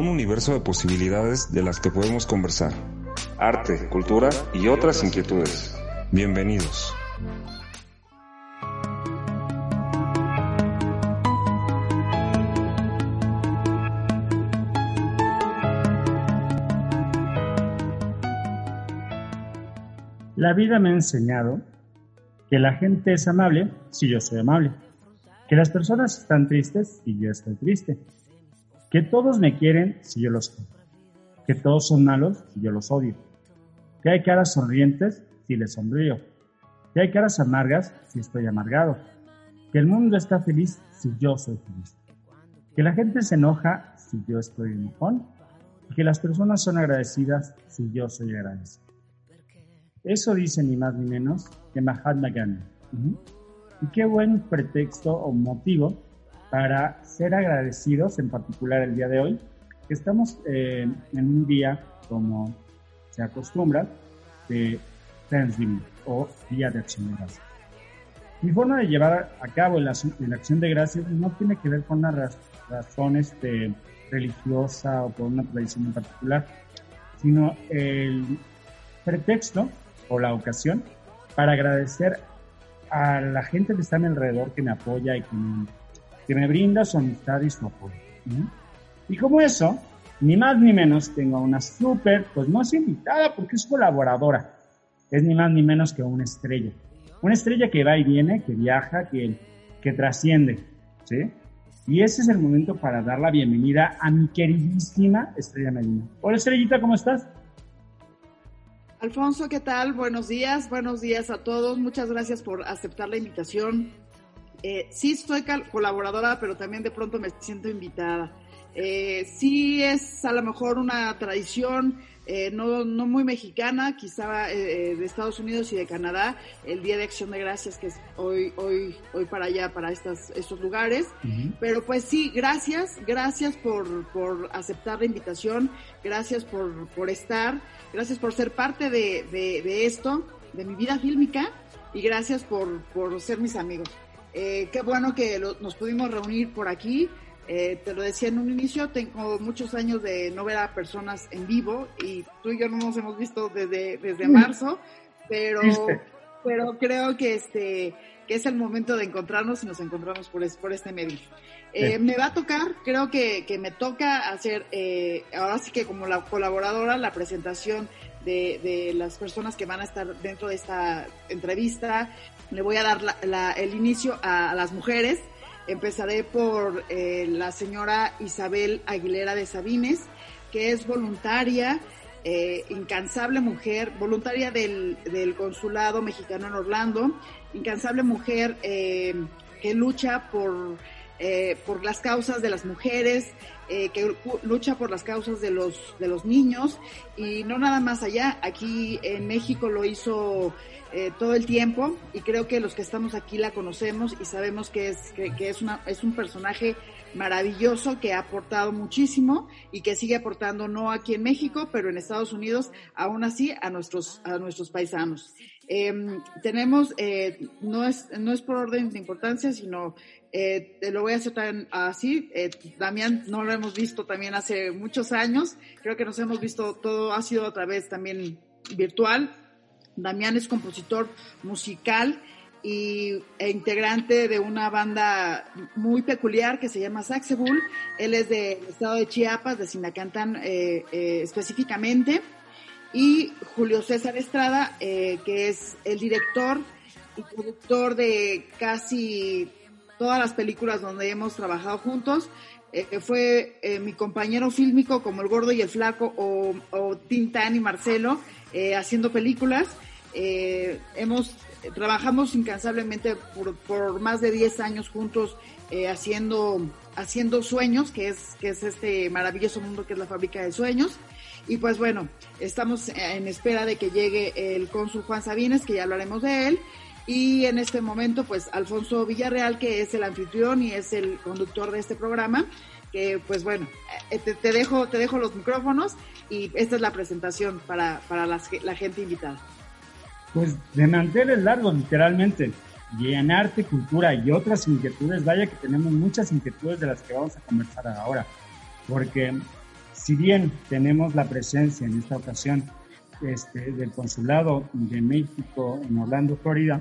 un universo de posibilidades de las que podemos conversar. Arte, cultura y otras inquietudes. Bienvenidos. La vida me ha enseñado que la gente es amable si yo soy amable, que las personas están tristes si yo estoy triste, que todos me quieren si yo los quiero, que todos son malos si yo los odio, que hay caras sonrientes si les sonrío, que hay caras amargas si estoy amargado, que el mundo está feliz si yo soy feliz, que la gente se enoja si yo estoy enojón. Y que las personas son agradecidas si yo soy agradecido. Eso dice ni más ni menos que Mahatma Gandhi. Y qué buen pretexto o motivo para ser agradecidos, en particular el día de hoy, estamos eh, en un día, como se acostumbra, de Thanksgiving o Día de Acción de Gracias. Mi forma de llevar a cabo la, acción de gracias no tiene que ver con una razón este, religiosa o con una tradición en particular, sino el pretexto o la ocasión para agradecer a la gente que está a mi alrededor, que me apoya y que me, brinda su amistad y su apoyo. Y como eso, ni más ni menos, tengo a una súper, pues no es invitada porque es colaboradora. Es ni más ni menos que una estrella. Una estrella que va y viene, que viaja, que, que trasciende. ¿sí? Y ese es el momento para dar la bienvenida a mi queridísima Estrella Medina. Hola Estrellita, ¿cómo estás? Alfonso, ¿qué tal? Buenos días, buenos días a todos. Muchas gracias por aceptar la invitación. Eh, sí soy colaboradora, pero también de pronto me siento invitada. Eh, sí es a lo mejor una tradición eh, no, no muy mexicana, quizá eh, de Estados Unidos y de Canadá, el Día de Acción de Gracias, que es hoy, hoy, hoy para allá, para estas, estos lugares. Pero pues sí, gracias, gracias por, por aceptar la invitación, gracias por, por estar. Gracias por ser parte de, de, esto, de mi vida fílmica, y gracias por, por ser mis amigos. Eh, qué bueno que nos pudimos reunir por aquí. Eh, te lo decía en un inicio, tengo muchos años de no ver a personas en vivo y tú y yo no nos hemos visto desde, desde marzo, pero, pero creo que este que es el momento de encontrarnos y nos encontramos por, por este medio. Eh, me va a tocar, creo que, que me toca hacer, eh, ahora sí que como la colaboradora, la presentación de, de, las personas que van a estar dentro de esta entrevista. Le voy a dar la, el inicio a, las mujeres. Empezaré por eh, la señora Isabel Aguilera de Sabines, que es voluntaria, incansable mujer, voluntaria del, Consulado Mexicano en Orlando, incansable mujer eh, que lucha por, eh, por las causas de las mujeres, eh, que lucha por las causas de los, de los niños y no nada más allá. Aquí en México lo hizo todo el tiempo y creo que los que estamos aquí la conocemos y sabemos que es, que, que, es, una, es un personaje maravilloso que ha aportado muchísimo y que sigue aportando no aquí en México, pero en Estados Unidos, aún así a nuestros, a nuestros paisanos. Em, tenemos, eh, no, es, no es por orden de importancia, sino eh, lo voy a hacer tan así. Eh, Damián no lo hemos visto también hace muchos años. Creo que nos hemos visto, todo ha sido a través también virtual. Damián es compositor musical y, e integrante de una banda muy peculiar que se llama Saxebull. Él es del estado de Chiapas, de Sinacantán eh, eh, específicamente y Julio César Estrada, eh, que es el director y productor de casi todas las películas donde hemos trabajado juntos. Eh, fue eh, mi compañero fílmico como El Gordo y el Flaco o, o Tintán y Marcelo haciendo películas. hemos trabajamos incansablemente por, por, más de 10 años juntos haciendo haciendo sueños, que es que es este maravilloso mundo que es la fábrica de sueños. Y pues bueno, estamos en espera de que llegue el cónsul Juan Sabines, que ya hablaremos de él. Y en este momento, pues Alfonso Villarreal, que es el anfitrión y es el conductor de este programa, que pues bueno, eh, te, dejo, te dejo los micrófonos y esta es la presentación para, para la, gente invitada. Pues de mantener largos, literalmente. Y en arte, cultura y otras inquietudes, vaya que tenemos muchas inquietudes de las que vamos a conversar ahora. Porque si bien tenemos la presencia en esta ocasión este, del Consulado de México en Orlando, Florida,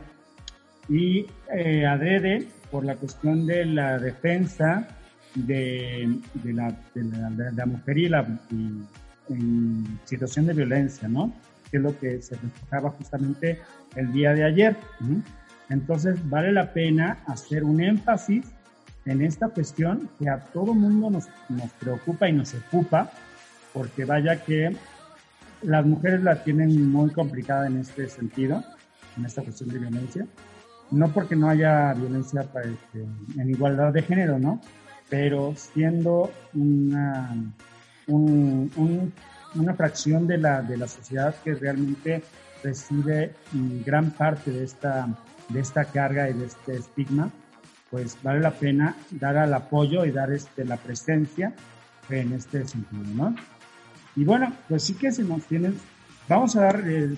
y eh, adrede por la cuestión de la defensa de, la, de la, mujer y la en situación de violencia, ¿no? Que es lo que se reflejaba justamente el día de ayer. Entonces, vale la pena hacer un énfasis en esta cuestión que a todo mundo nos, nos preocupa y nos ocupa, porque vaya que las mujeres la tienen muy complicada en este sentido, en esta cuestión de violencia. No porque no haya violencia este, en igualdad de género, ¿no? Pero siendo una, una fracción de la, de la sociedad que realmente recibe gran parte de esta, de esta carga y de este estigma, pues vale la pena dar el apoyo y dar este, la presencia en este sentido, ¿no? Y bueno, pues sí que se nos tienen, vamos a dar eh,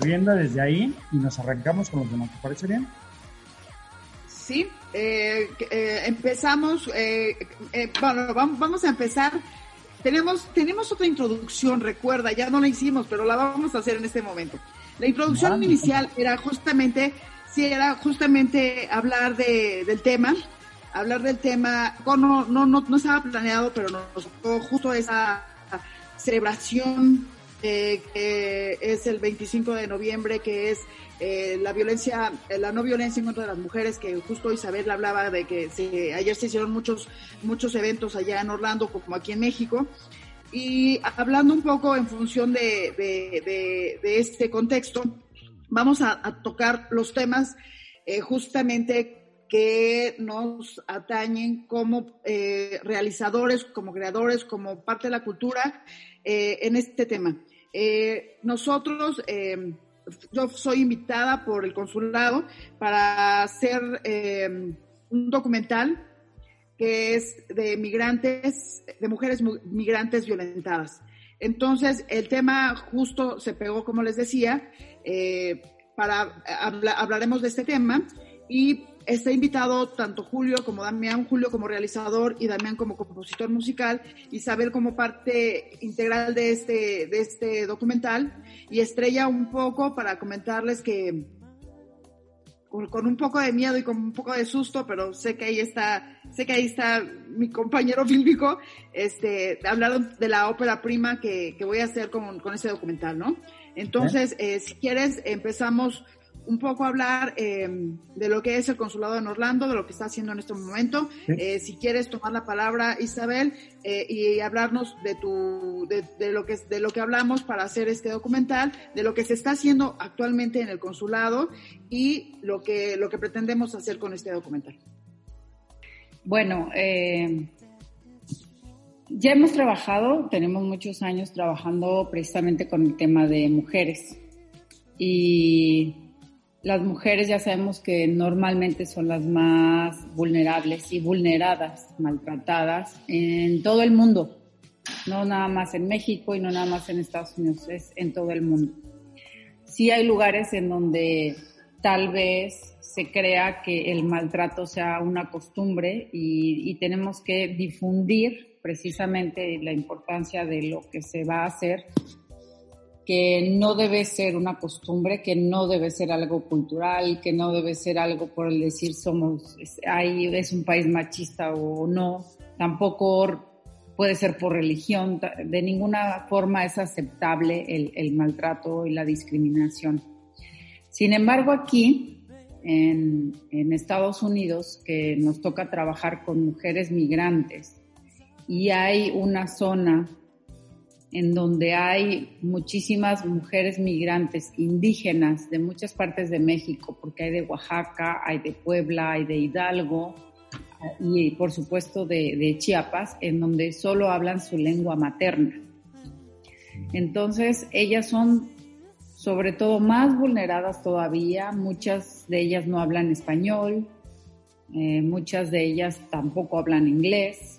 rienda desde ahí y nos arrancamos con los demás, ¿te parece bien? Sí, eh, eh, empezamos, bueno, vamos a empezar tenemos, tenemos otra introducción, recuerda, ya no la hicimos, pero la vamos a hacer en este momento. La introducción inicial era justamente, sí, era justamente hablar de, del tema, hablar del tema, no, no, no, no estaba planeado, pero nos tocó justo esa celebración eh, que es el 25 de noviembre, que es eh, la violencia, eh, la no violencia en contra de las mujeres, que justo Isabel hablaba de que se, ayer se hicieron muchos, muchos eventos allá en Orlando como aquí en México. Y hablando un poco en función de, de, este contexto, vamos a, tocar los temas eh, justamente que nos atañen como realizadores, como creadores, como parte de la cultura en este tema. nosotros yo soy invitada por el consulado para hacer eh, un documental que es de migrantes, de mujeres migrantes violentadas. Entonces, el tema justo se pegó, como les decía, eh, para hablaremos de este tema. Y está invitado tanto Julio como Damián, Julio como realizador y Damián como compositor musical, Isabel como parte integral de este, de este documental. Y Estrella un poco para comentarles que con, un poco de miedo y con un poco de susto, pero sé que ahí está, sé que ahí está mi compañero fílmico, este, hablaron de la ópera prima que, que voy a hacer con, con ese documental, ¿no? Entonces, eh, si quieres, empezamos un poco hablar eh, de lo que es el consulado en Orlando, de lo que está haciendo en este momento. Eh, si quieres tomar la palabra, Isabel, eh, y hablarnos de tu, de, lo que de lo que hablamos para hacer este documental, de lo que se está haciendo actualmente en el consulado y lo que lo que pretendemos hacer con este documental. Bueno, ya hemos trabajado, tenemos muchos años trabajando precisamente con el tema de mujeres y las mujeres ya sabemos que normalmente son las más vulnerables y vulneradas, maltratadas en todo el mundo, no nada más en México y no nada más en Estados Unidos, es en todo el mundo. Sí hay lugares en donde tal vez se crea que el maltrato sea una costumbre y, y tenemos que difundir precisamente la importancia de lo que se va a hacer que no debe ser una costumbre, que no debe ser algo cultural, que no debe ser algo por el decir somos, ahí es un país machista o no, tampoco puede ser por religión, de ninguna forma es aceptable el, el maltrato y la discriminación. Sin embargo, aquí en, en Estados Unidos, que nos toca trabajar con mujeres migrantes, y hay una zona en donde hay muchísimas mujeres migrantes indígenas de muchas partes de México, porque hay de Oaxaca, hay de Puebla, hay de Hidalgo y por supuesto de, Chiapas, en donde solo hablan su lengua materna. Entonces, ellas son sobre todo más vulneradas todavía, muchas de ellas no hablan español, eh, muchas de ellas tampoco hablan inglés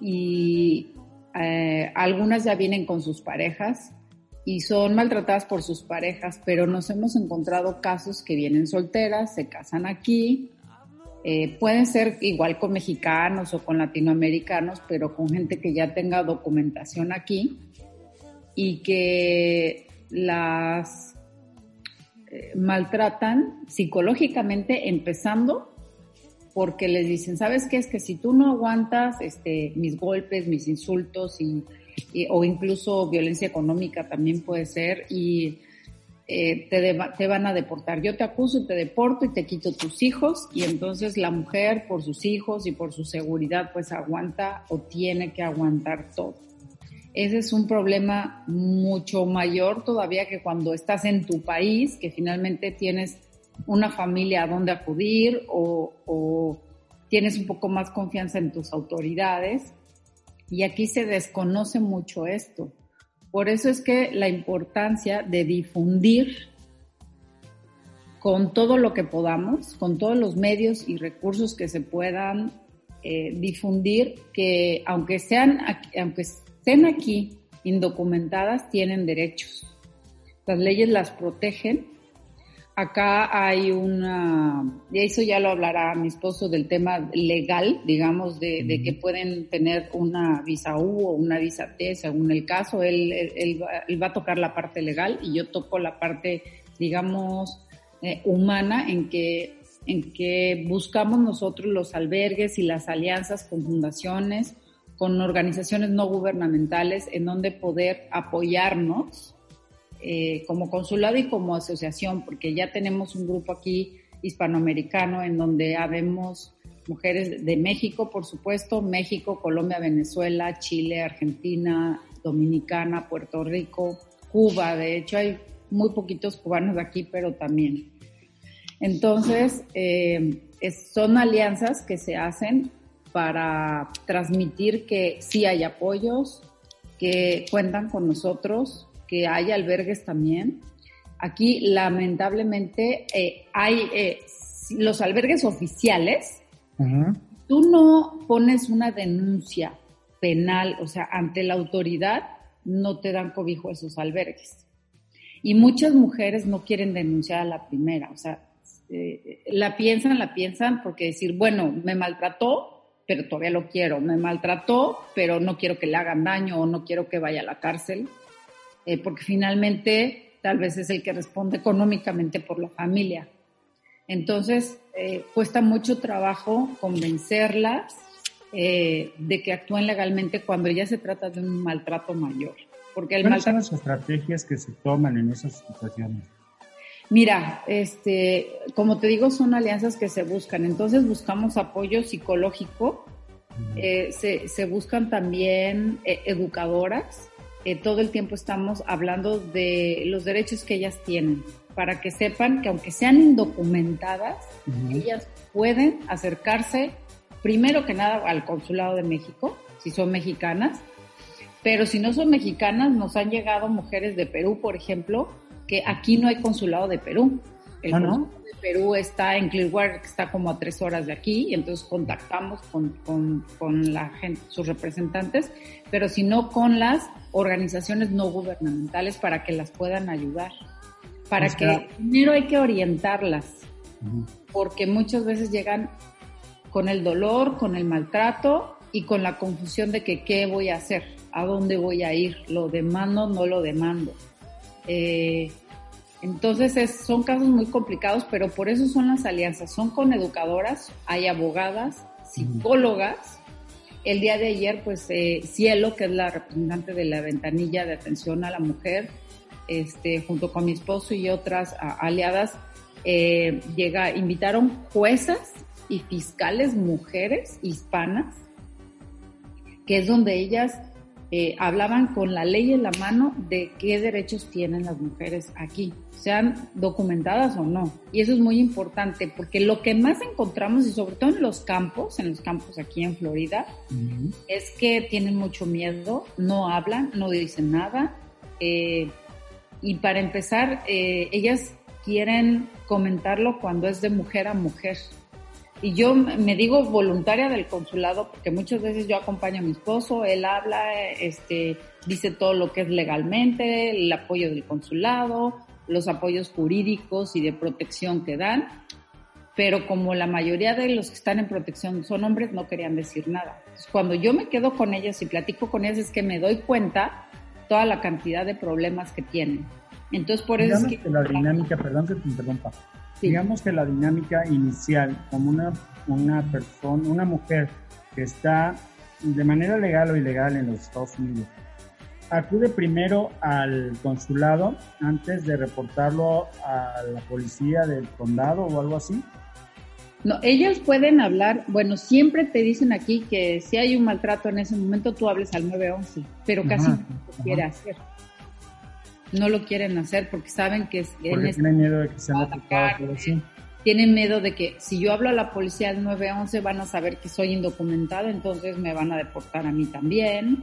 y eh, algunas ya vienen con sus parejas y son maltratadas por sus parejas, pero nos hemos encontrado casos que vienen solteras, se casan aquí Eh, pueden ser igual con mexicanos o con latinoamericanos, pero con gente que ya tenga documentación aquí y que las eh, maltratan psicológicamente empezando porque les dicen, ¿sabes qué? Es que si tú no aguantas este, mis golpes, mis insultos y, o incluso violencia económica también puede ser y eh, te, te van a deportar. Yo te acuso, te deporto y te quito tus hijos y entonces la mujer por sus hijos y por su seguridad pues aguanta o tiene que aguantar todo. Ese es un problema mucho mayor todavía que cuando estás en tu país, que finalmente tienes una familia a donde acudir o, tienes un poco más confianza en tus autoridades. Y aquí se desconoce mucho esto. Por eso es que la importancia de difundir con todo lo que podamos, con todos los medios y recursos que se puedan eh, difundir, que aunque sean, aunque estén aquí indocumentadas, tienen derechos. Las leyes las protegen Acá hay una, y eso ya lo hablará mi esposo del tema legal, digamos, de, que pueden tener una visa U o una visa T, según el caso. Él, él, va, a tocar la parte legal y yo toco la parte, digamos, eh, humana en que, en que buscamos nosotros los albergues y las alianzas con fundaciones, con organizaciones no gubernamentales, en donde poder apoyarnos eh, como consulado y como asociación, porque ya tenemos un grupo aquí hispanoamericano en donde habemos mujeres de México, por supuesto, México, Colombia, Venezuela, Chile, Argentina, Dominicana, Puerto Rico, Cuba. De hecho, hay muy poquitos cubanos aquí, pero también. Entonces, eh, son alianzas que se hacen para transmitir que sí hay apoyos, que cuentan con nosotros, que hay albergues también. Aquí, lamentablemente, eh, hay eh, los albergues oficiales. Tú no pones una denuncia penal, o sea, ante la autoridad, no te dan cobijo esos albergues. Y muchas mujeres no quieren denunciar a la primera, o sea, eh, la piensan, la piensan porque decir, bueno, me maltrató, pero todavía lo quiero, me maltrató, pero no quiero que le hagan daño o no quiero que vaya a la cárcel. Eh, porque finalmente tal vez es el que responde económicamente por la familia. Entonces, eh, cuesta mucho trabajo convencerlas eh, de que actúen legalmente cuando ya se trata de un maltrato mayor. Porque el ¿Cuáles son las estrategias que se toman en esas situaciones? Mira, este, como te digo, son alianzas que se buscan. Entonces buscamos apoyo psicológico, se, se, buscan también educadoras eh, todo el tiempo estamos hablando de los derechos que ellas tienen, para que sepan que aunque sean indocumentadas, ellas pueden acercarse primero que nada al Consulado de México, si son mexicanas, pero si no son mexicanas, nos han llegado mujeres de Perú, por ejemplo, que aquí no hay consulado de Perú. El ah, ¿no? de Perú está en Clearwater, que está como a tres horas de aquí, y entonces contactamos con, con, con la gente, sus representantes, pero si no con las organizaciones no gubernamentales para que las puedan ayudar. Para que primero hay que orientarlas, porque muchas veces llegan con el dolor, con el maltrato y con la confusión de que qué voy a hacer, a dónde voy a ir, lo demando, no lo demando. Eh, entonces son casos muy complicados, pero por eso son las alianzas. Son con educadoras, hay abogadas, psicólogas. El día de ayer, pues eh, Cielo, que es la representante de la ventanilla de atención a la mujer, este, junto con mi esposo y otras aliadas, eh, llega, invitaron juezas y fiscales mujeres hispanas, que es donde ellas eh, hablaban con la ley en la mano de qué derechos tienen las mujeres aquí, sean documentadas o no. Y eso es muy importante porque lo que más encontramos, y sobre todo en los campos, en los campos aquí en Florida, es que tienen mucho miedo, no hablan, no dicen nada. Eh, y para empezar, eh, ellas quieren comentarlo cuando es de mujer a mujer. Y yo me digo voluntaria del consulado porque muchas veces yo acompaño a mi esposo, él habla, este, dice todo lo que es legalmente, el apoyo del consulado, los apoyos jurídicos y de protección que dan. pero como la mayoría de los que están en protección son hombres, no querían decir nada. cuando yo me quedo con ellos y platico con ellos, es que me doy cuenta toda la cantidad de problemas que tienen. Entonces, por eso es que... la dinámica, perdón que te interrumpa, digamos que la dinámica inicial, como una, una persona, una mujer que está de manera legal o ilegal en los Estados Unidos, acude primero al consulado antes de reportarlo a la policía del condado o algo así. No, ellos pueden hablar, bueno, siempre te dicen aquí que si hay un maltrato en ese momento tú hables al 911, pero casi no lo quiere hacer. No lo quieren hacer porque saben que es porque tienen miedo de que sean atacados así. Tienen miedo de que si yo hablo a la policía al 911 van a saber que soy indocumentado, entonces me van a deportar a mí también.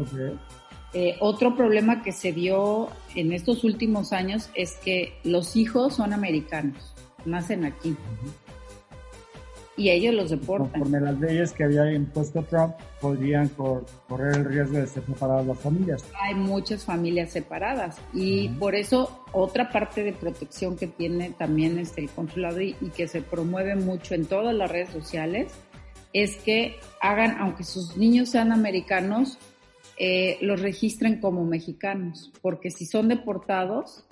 Eh, otro problema que se dio en estos últimos años es que los hijos son americanos, nacen aquí y ellos los deportan. Conforme las leyes que había impuesto Trump, podrían correr el riesgo de ser separadas las familias. Hay muchas familias separadas y por eso otra parte de protección que tiene también este, el consulado y, que se promueve mucho en todas las redes sociales es que hagan, aunque sus niños sean americanos, eh, los registren como mexicanos, porque si son deportados,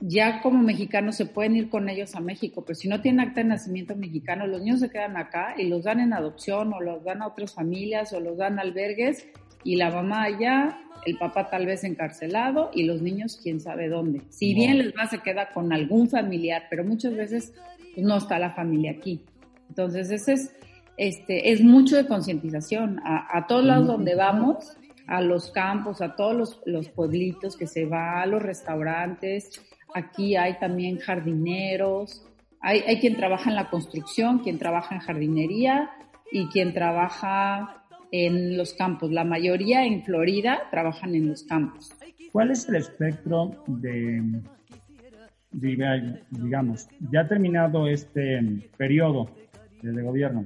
ya como mexicanos se pueden ir con ellos a México, pero si no tienen acta de nacimiento mexicano, los niños se quedan acá y los dan en adopción o los dan a otras familias o los dan a albergues y la mamá allá, el papá tal vez encarcelado y los niños quién sabe dónde. Si bien les va, se queda con algún familiar, pero muchas veces pues, no está la familia aquí. Entonces, ese es, este, es mucho de concientización. A, a todos lados donde vamos, a los campos, a todos los, los pueblitos que se va, a los restaurantes, Aquí hay también jardineros, hay, hay quien trabaja en la construcción, quien trabaja en jardinería y quien trabaja en los campos. La mayoría en Florida trabajan en los campos. ¿Cuál es el espectro de, digamos, ya terminado este periodo de gobierno?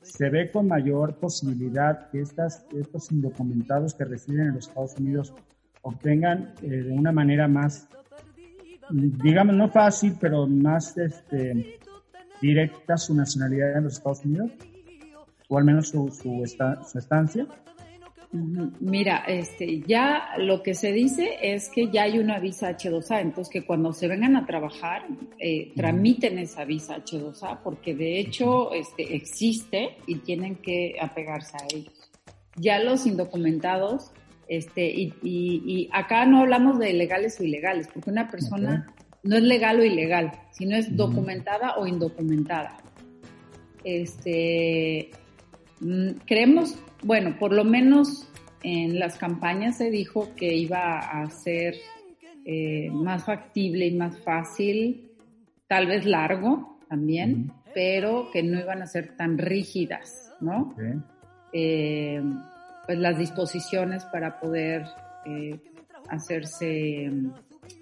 ¿Se ve con mayor posibilidad que estas, estos indocumentados que residen en los Estados Unidos obtengan eh, de una manera más digamos, no fácil, pero más este, directa su nacionalidad en los Estados Unidos, o al menos su, su, estancia. Mira, este, ya lo que se dice es que ya hay una visa H2A, entonces que cuando se vengan a trabajar, eh, tramiten esa visa H2A, porque de hecho este, existe y tienen que apegarse a ellos. Ya los indocumentados este, y, y, acá no hablamos de legales o ilegales, porque una persona no es legal o ilegal, sino es documentada o indocumentada. Este, mm, creemos, bueno, por lo menos en las campañas se dijo que iba a ser eh, más factible y más fácil, tal vez largo también, pero que no iban a ser tan rígidas, ¿no? Eh, pues las disposiciones para poder eh, hacerse mm,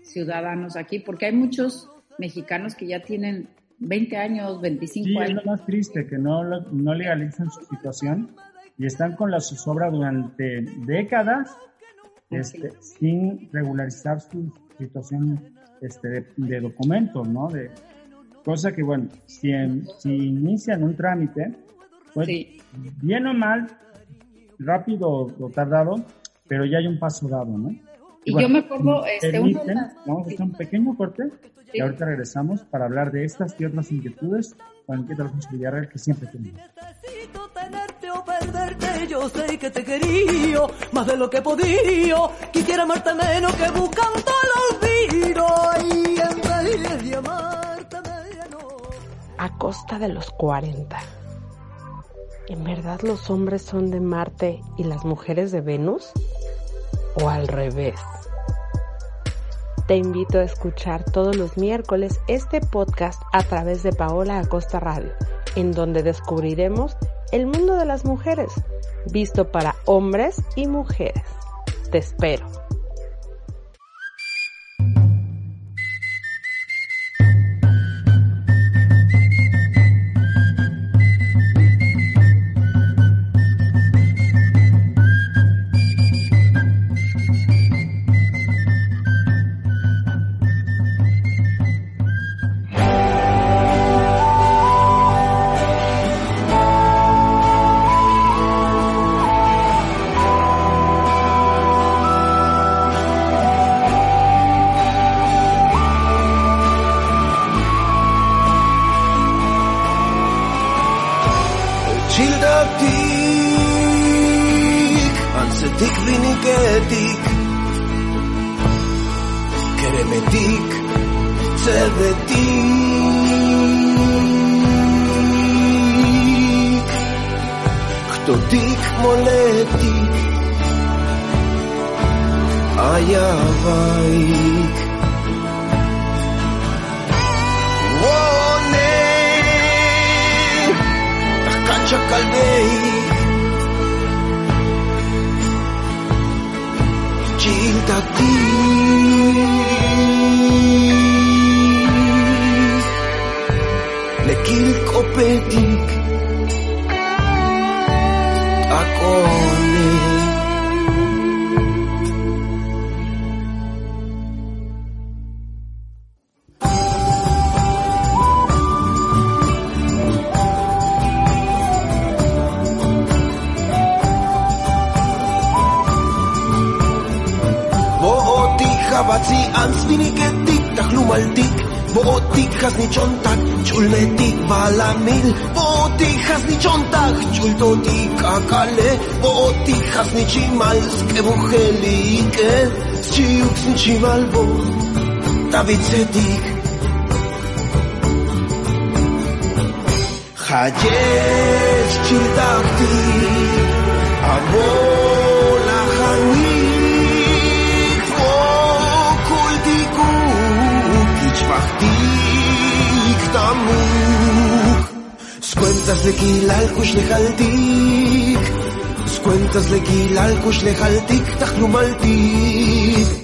ciudadanos aquí, porque hay muchos mexicanos que ya tienen 20 años, 25 años. Es lo más triste, que no, no legalizan su situación y están con la zozobra durante décadas este, sin regularizar su situación este, de, documentos, ¿no? De, cosa que, bueno, si, si inician un trámite, pues bien o mal, rápido o tardado, pero ya hay un paso dado, ¿no? Y, yo me acuerdo, este, vamos a hacer un pequeño corte y ahorita regresamos para hablar de estas y otras inquietudes con el que Alfonso Villarreal que siempre tenemos. Yo sé que te quería más de lo que podía. Quisiera amarte menos que buscando el olvido. Y en vez de amarte menos. A costa de los 40. ¿En verdad los hombres son de Marte y las mujeres de Venus? ¿O al revés? Te invito a escuchar todos los miércoles este podcast a través de Paola Acosta Radio, en donde descubriremos el mundo de las mujeres, visto para hombres y mujeres. Te espero. tabitzetik Jaiez txirtaktik Abola jauik Okultik ukitz baktik tamuk Skuentaz leki lalkus lehaltik Skuentaz leki lalkus lehaltik Tahlumaltik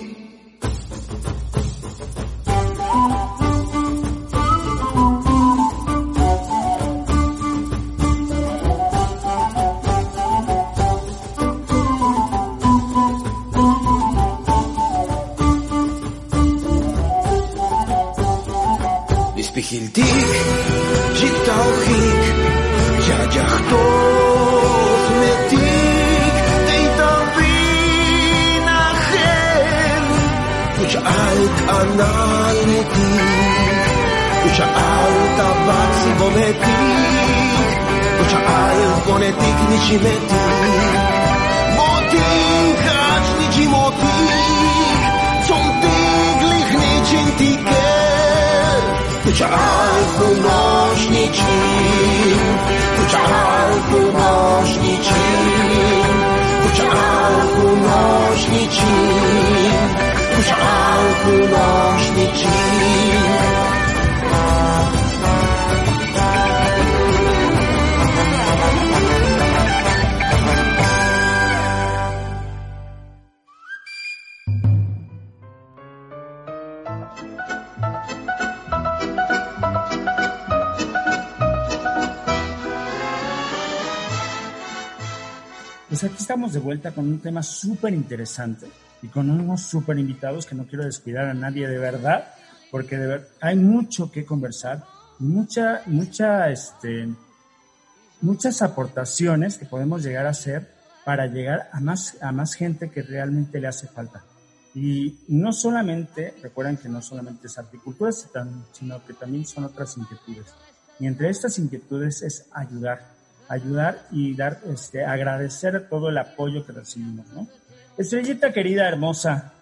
con un tema súper interesante y con unos súper invitados que no quiero descuidar a nadie de verdad, porque de ver, hay mucho que conversar, mucha, mucha, este, muchas aportaciones que podemos llegar a hacer para llegar a más, a más gente que realmente le hace falta. Y no solamente, recuerden que no solamente es agricultura, sino que también son otras inquietudes. Y entre estas inquietudes es ayudar, ayudar y dar, este, agradecer todo el apoyo que recibimos, ¿no? Estrellita querida, hermosa,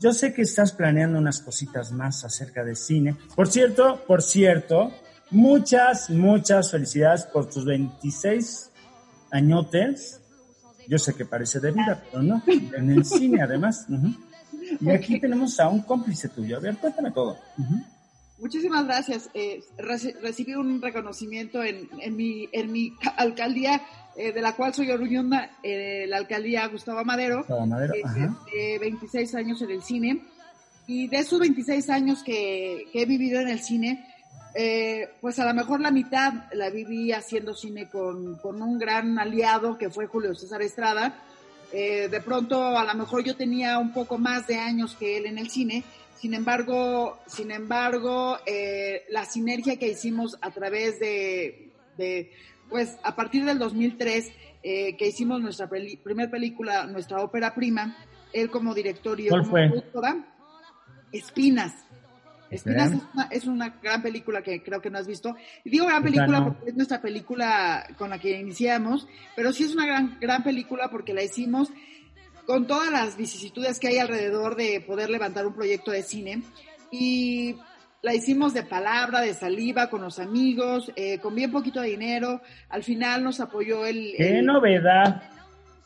yo sé que estás planeando unas cositas más acerca de cine. Por cierto, por cierto, muchas, muchas felicidades por tus 26 añotes. Yo sé que parece de vida, pero no, en el cine además. Ujú. Y aquí tenemos a un cómplice tuyo. A ver, cuéntame todo. Ujú. Muchísimas gracias. Eh, reci- recibí un reconocimiento en, en, mi, en mi alcaldía, eh, de la cual soy oriunda, eh, la alcaldía Gustavo Madero, Gustavo Madero, eh, de 26 años en el cine. Y de esos 26 años que, que he vivido en el cine, pues a lo mejor la mitad la viví haciendo cine con, con un gran aliado que fue Julio César Estrada. De pronto, a lo mejor yo tenía un poco más de años que él en el cine. Sin embargo, sin embargo, eh, la sinergia que hicimos a través de, de pues a partir del 2003, eh, que hicimos nuestra peli- primer película, nuestra ópera prima, él como director y yo ¿Cuál como productora, Espinas. Espinas es una, es una gran película que creo que no has visto. Y digo gran película porque es nuestra película con la que iniciamos, pero sí es una gran, gran película porque la hicimos con todas las vicisitudes que hay alrededor de poder levantar un proyecto de cine. Y la hicimos de palabra, de saliva, con los amigos, eh, con bien poquito de dinero. Al final nos apoyó el... ¡Qué el- novedad!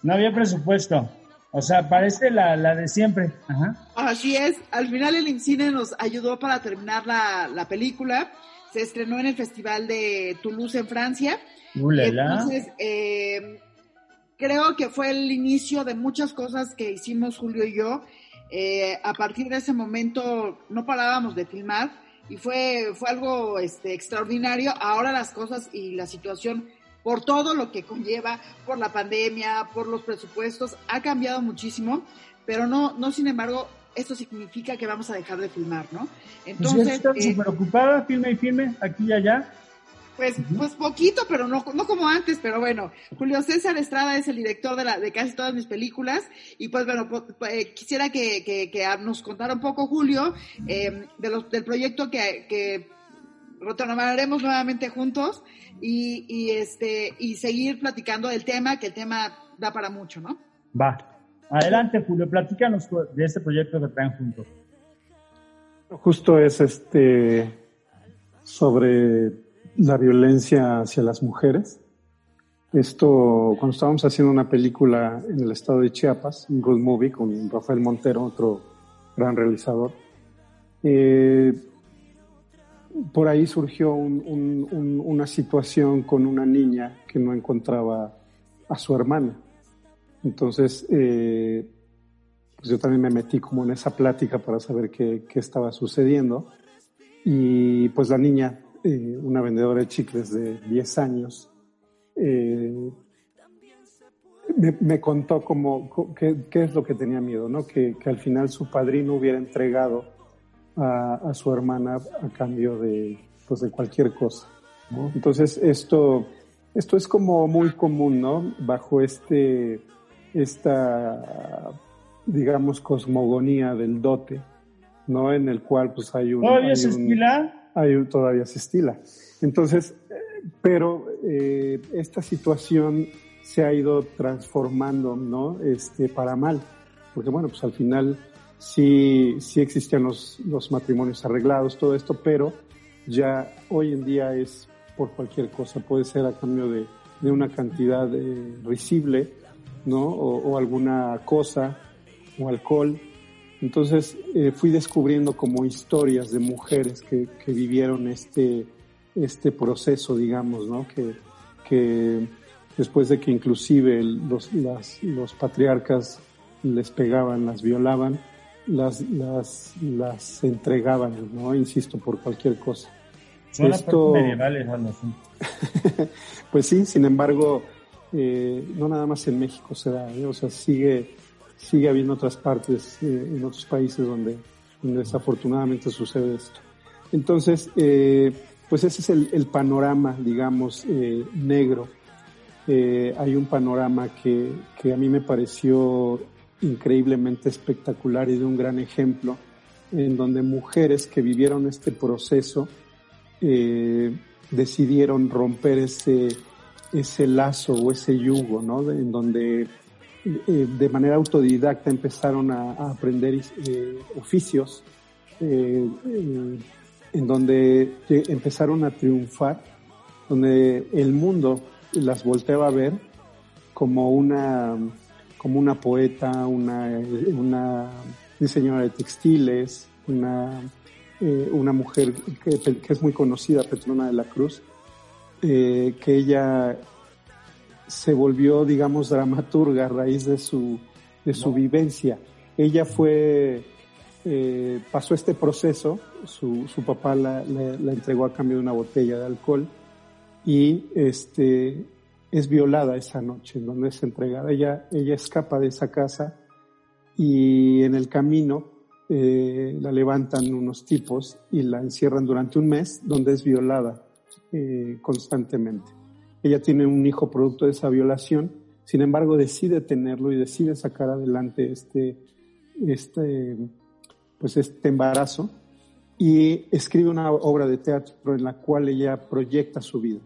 No había presupuesto. O sea, parece la, la de siempre. Ajá. Así es, al final el INCINE nos ayudó para terminar la, la película. Se estrenó en el Festival de Toulouse en Francia. Entonces, eh, creo que fue el inicio de muchas cosas que hicimos Julio y yo. Eh, a partir de ese momento no parábamos de filmar y fue, fue algo este, extraordinario. Ahora las cosas y la situación, por todo lo que conlleva, por la pandemia, por los presupuestos, ha cambiado muchísimo, pero no, no sin embargo, esto significa que vamos a dejar de filmar, ¿no? Pues ya Entonces, estás eh, ocupada, filme y filme, aquí y allá. Pues, pues poquito, pero no, no como antes, pero bueno, Julio César Estrada es el director de, la, de casi todas mis películas y pues bueno, po- po- eh, quisiera que, que- que nos contara un poco Julio eh, de los, del proyecto que, que retomaremos nuevamente juntos y, y, este y seguir platicando del tema, que el tema da para mucho, ¿no? Va. Adelante, Julio, platícanos de este proyecto que traen juntos. Justo es este sobre la violencia hacia las mujeres. Esto, cuando estábamos haciendo una película en el estado de Chiapas, un road movie con Rafael Montero, otro gran realizador, eh, por ahí surgió un- un- un- una situación con una niña que no encontraba a su hermana. Entonces, eh, pues yo también me metí como en esa plática para saber qué, qué estaba sucediendo. Y pues la niña, eh, una vendedora de chicles de 10 años, eh, me, me contó como, co- qué, qué es lo que tenía miedo, ¿no? Que, que al final su padrino hubiera entregado a, a su hermana a cambio de, pues, de cualquier cosa. ¿no? Entonces esto, esto es como muy común, ¿no? Bajo este, esta, digamos, cosmogonía del dote, ¿no? En el cual pues hay un... ¿Todavía hay se un- estila? Un- todavía se estila. Entonces, pero eh, esta situación se ha ido transformando, ¿no? Este, para mal. Porque bueno, pues al final sí, sí existían los, los matrimonios arreglados, todo esto, pero ya hoy en día es por cualquier cosa, puede ser a cambio de, de una cantidad eh, risible, ¿no? O, o alguna cosa, o alcohol. Entonces eh, fui descubriendo como historias de mujeres que, que vivieron este, este proceso, digamos, ¿no? Que, que después de que inclusive los, las- los patriarcas les pegaban, las violaban, las, las, las entregaban, ¿no? Insisto, por cualquier cosa. Suena Esto- medievales al asunto. Pues sí, sin embargo, eh, no nada más en México se da, ¿eh? o sea, sigue, sigue habiendo otras partes, eh, en otros países donde, desafortunadamente sucede esto. Entonces, eh, pues ese es el, panorama, digamos, eh, negro. Eh, hay un panorama que, que a mí me pareció increíblemente espectacular y de un gran ejemplo, en donde mujeres que vivieron este proceso decidieron romper ese, ese lazo o ese yugo, ¿no? En donde eh, de manera autodidacta empezaron a, aprender eh, oficios, eh, en donde empezaron a triunfar, donde el mundo las volteaba a ver como una, como una poeta, una, una diseñadora de textiles, una, una mujer que, es muy conocida, Petrona de la Cruz, que ella se volvió, digamos, dramaturga a raíz de su, de su vivencia. Ella fue, eh, pasó este proceso, su, su papá la, la- la entregó a cambio de una botella de alcohol y este, es violada esa noche en donde es entregada. Ella, ella escapa de esa casa y en el camino eh, la levantan unos tipos y la encierran durante un mes donde es violada eh, constantemente. Ella tiene un hijo producto de esa violación, sin embargo decide tenerlo y decide sacar adelante este, este, pues este embarazo y escribe una obra de teatro en la cual ella proyecta su vida.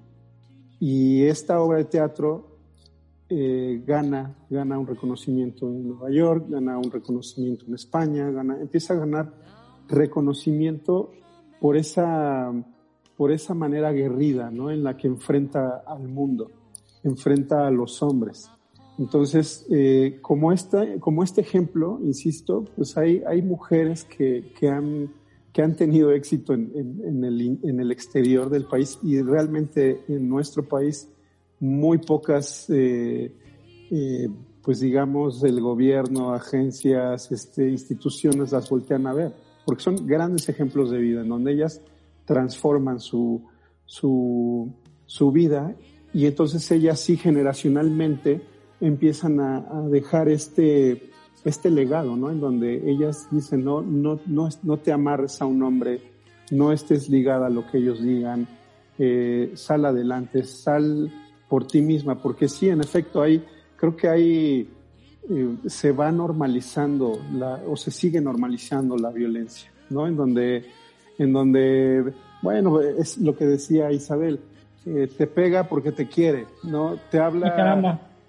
Y esta obra de teatro eh, gana, gana un reconocimiento en Nueva York, gana un reconocimiento en España, gana, empieza a ganar reconocimiento por esa, por esa manera aguerrida, ¿no? En la que enfrenta al mundo, enfrenta a los hombres. Entonces, eh, como, como este ejemplo, insisto, pues hay, hay mujeres que, que, han, que han tenido éxito en, en, en, el, en el exterior del país y realmente en nuestro país muy pocas, eh, eh, pues digamos, el gobierno, agencias, este, instituciones las voltean a ver, porque son grandes ejemplos de vida en donde ellas transforman su, su, su vida y entonces ellas sí generacionalmente empiezan a, dejar este, este legado, ¿no? En donde ellas dicen, no, no, no, no te amarres a un hombre, no estés ligada a lo que ellos digan, eh, sal adelante, sal por ti misma, porque sí, en efecto, hay, creo que hay, eh, se va normalizando la, o se sigue normalizando la violencia, ¿no? En donde, en donde, bueno, es lo que decía Isabel, eh, te pega porque te quiere, ¿no? Te habla,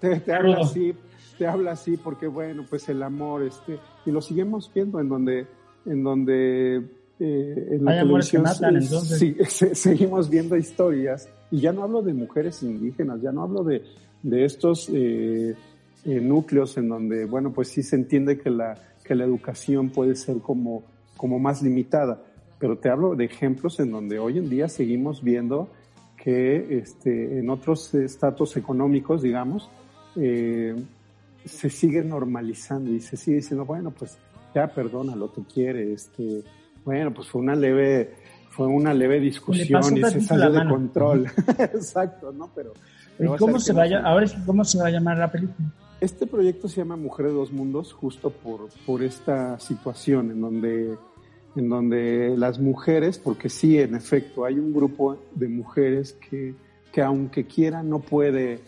te, te habla así, te habla así porque, bueno, pues el amor, este, y lo seguimos viendo en donde, en donde eh, en la Hay televisión matan, sí, se- seguimos viendo historias y ya no hablo de mujeres indígenas, ya no hablo de, de estos eh, eh, núcleos en donde, bueno, pues sí se entiende que la, que la educación puede ser como, como más limitada, pero te hablo de ejemplos en donde hoy en día seguimos viendo que este, en otros estatus económicos, digamos, eh, se sigue normalizando y se sigue diciendo, bueno, pues ya perdónalo, te quiere, este, bueno, pues fue una leve, fue una leve discusión y se salió de control. Exacto, ¿no? Pero, ¿Y pero cómo se va a, ahora cómo se va a llamar la película? Este proyecto se llama Mujer de dos Mundos justo por, por esta situación en donde, en donde las mujeres, porque sí, en efecto, hay un grupo de mujeres que, que aunque quiera no puede,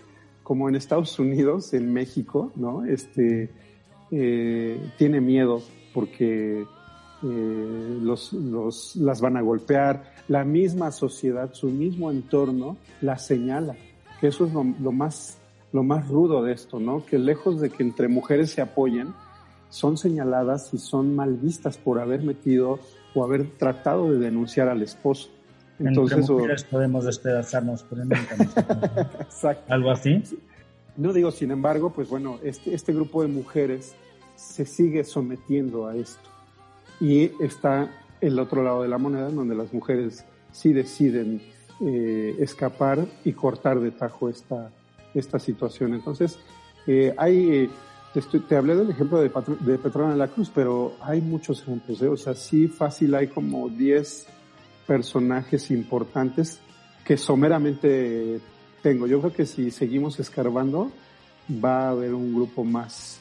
como en Estados Unidos, en México, ¿no? Este, eh, tiene miedo porque eh, los, los, las van a golpear. La misma sociedad, su mismo entorno, la señala. Eso es lo, lo más, lo más rudo de esto, ¿no? Que lejos de que entre mujeres se apoyen, son señaladas y son mal vistas por haber metido o haber tratado de denunciar al esposo. Entonces, Entre o- podemos despedazarnos, pero nunca nos. ¿Algo así? No digo, sin embargo, pues bueno, este, este grupo de mujeres se sigue sometiendo a esto. Y está el otro lado de la moneda, donde las mujeres sí deciden eh, escapar y cortar de tajo esta, esta situación. Entonces, eh, hay, eh, estoy- te hablé del ejemplo de, de Petrona de la Cruz, pero hay muchos ejemplos. ¿eh? O sea, sí fácil hay como 10 personajes importantes que someramente tengo. Yo creo que si seguimos escarbando, va a haber un grupo más.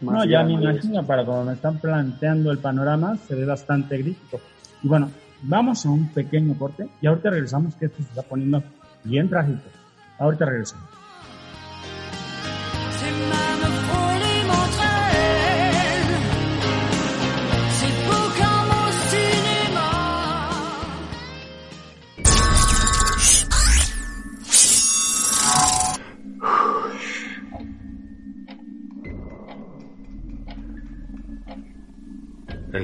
más No, ya me imagino, para como me están planteando el panorama, se ve bastante crítico. Y bueno, vamos a un pequeño corte y ahorita regresamos, que esto se está poniendo bien trágico. Ahorita regresamos.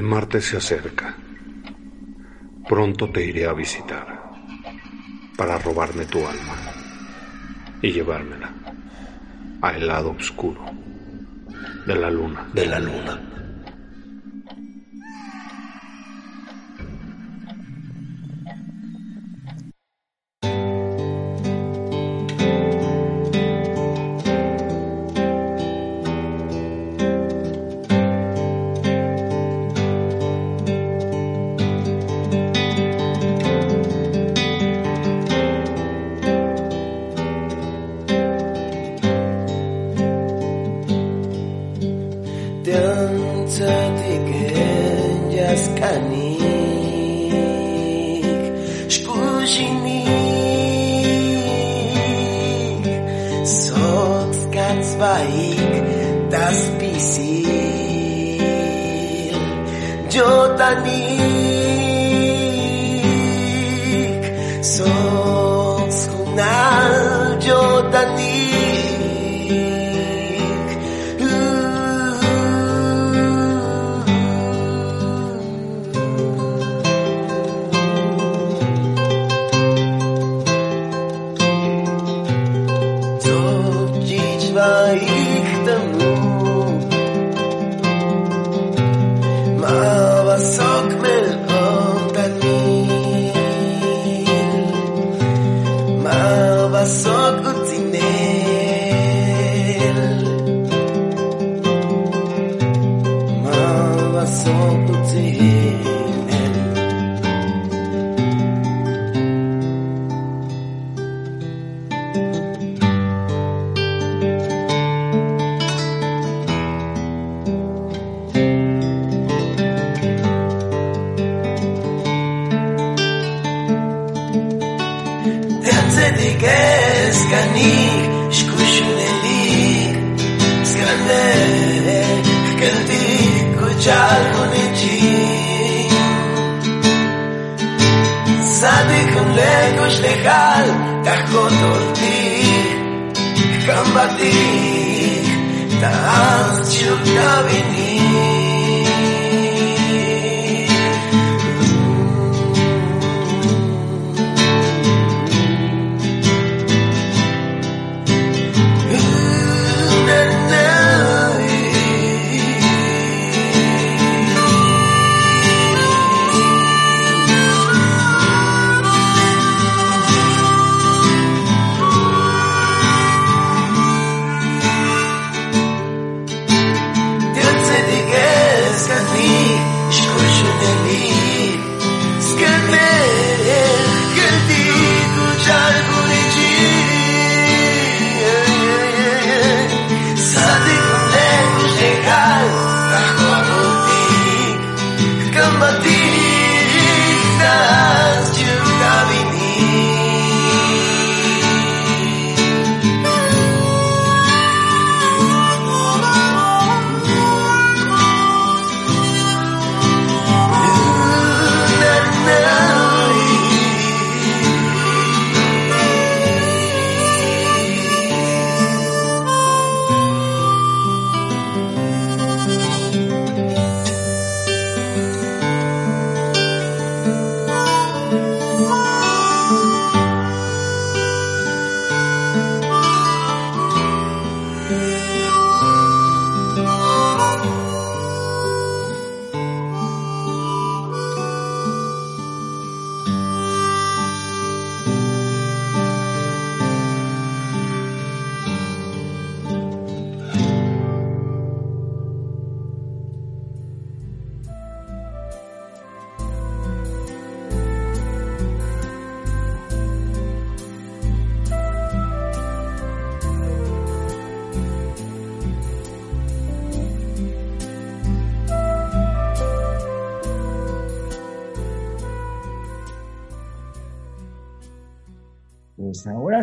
El martes se acerca. Pronto te iré a visitar para robarme tu alma y llevármela al lado oscuro de la luna. de la luna. Jotanik Sots Hunal Jotanik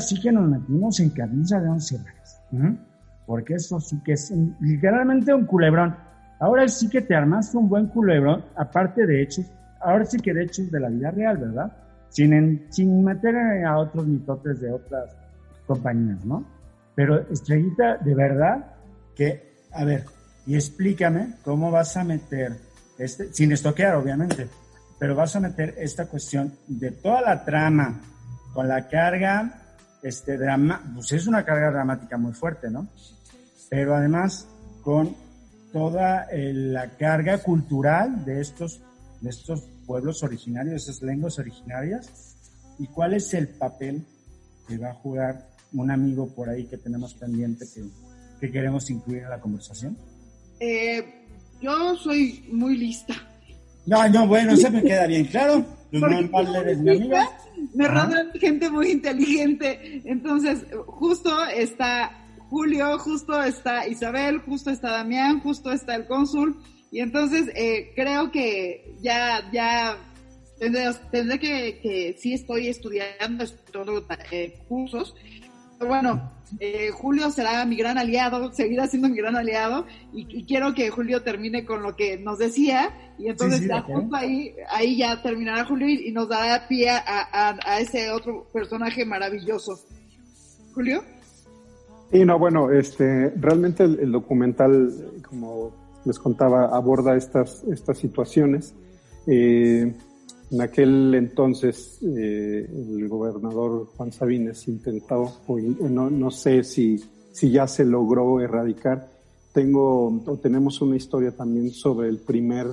sí que nos metimos en camisa de once varas. Porque eso sí que es un- literalmente un culebrón. Ahora sí que te armaste un buen culebrón, aparte de hechos, ahora sí que de hechos de la vida real, ¿verdad? Sin, en- sin meter a otros mitotes de otras compañías, ¿no? Pero Estrellita, de verdad que, a ver, y explícame cómo vas a meter, este, sin estoquear obviamente, pero vas a meter esta cuestión de toda la trama con la carga, este drama, pues es una carga dramática muy fuerte, ¿no? Pero además con toda eh, la carga cultural de estos, de estos pueblos originarios, de esas lenguas originarias, y cuál es el papel que va a jugar un amigo por ahí que tenemos pendiente que, que queremos incluir en la conversación. Eh, yo soy muy lista. No, no, bueno, eso me queda bien claro. Normal soy eres mi amiga. Me de gente muy inteligente. Entonces, justo está Julio, justo está Isabel, justo está Damián, justo está el cónsul. Y entonces eh, creo que ya, ya tendré, tendré que, que sí estoy estudiando, estudiando eh, cursos. Pero bueno, eh, Julio será mi gran aliado, seguirá siendo mi gran aliado y, y quiero que Julio termine con lo que nos decía y entonces Sí, sí, ya justo ahí, ahí ya terminará Julio y, y nos dará pie a, a- a ese otro personaje maravilloso. Julio. Y no, bueno, este, realmente el, el documental, como les contaba, aborda estas, estas situaciones. Eh, en aquel entonces, eh, el gobernador Juan Sabines intentó, in- no, no sé si, si ya se logró erradicar. Tengo, o tenemos una historia también sobre el primer,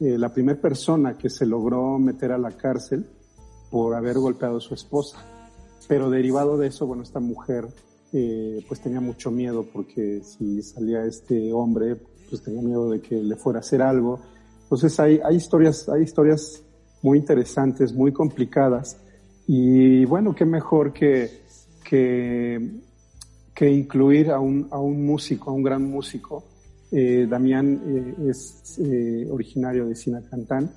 eh, la primera persona que se logró meter a la cárcel por haber golpeado a su esposa. Pero derivado de eso, bueno, esta mujer eh, pues tenía mucho miedo porque si salía este hombre, pues tenía miedo de que le fuera a hacer algo. Entonces hay, hay historias, hay historias muy interesantes, muy complicadas. Y bueno, qué mejor que, que, que incluir a un, a un músico, a un gran músico. Eh, Damián eh, es eh, originario de Sinacantán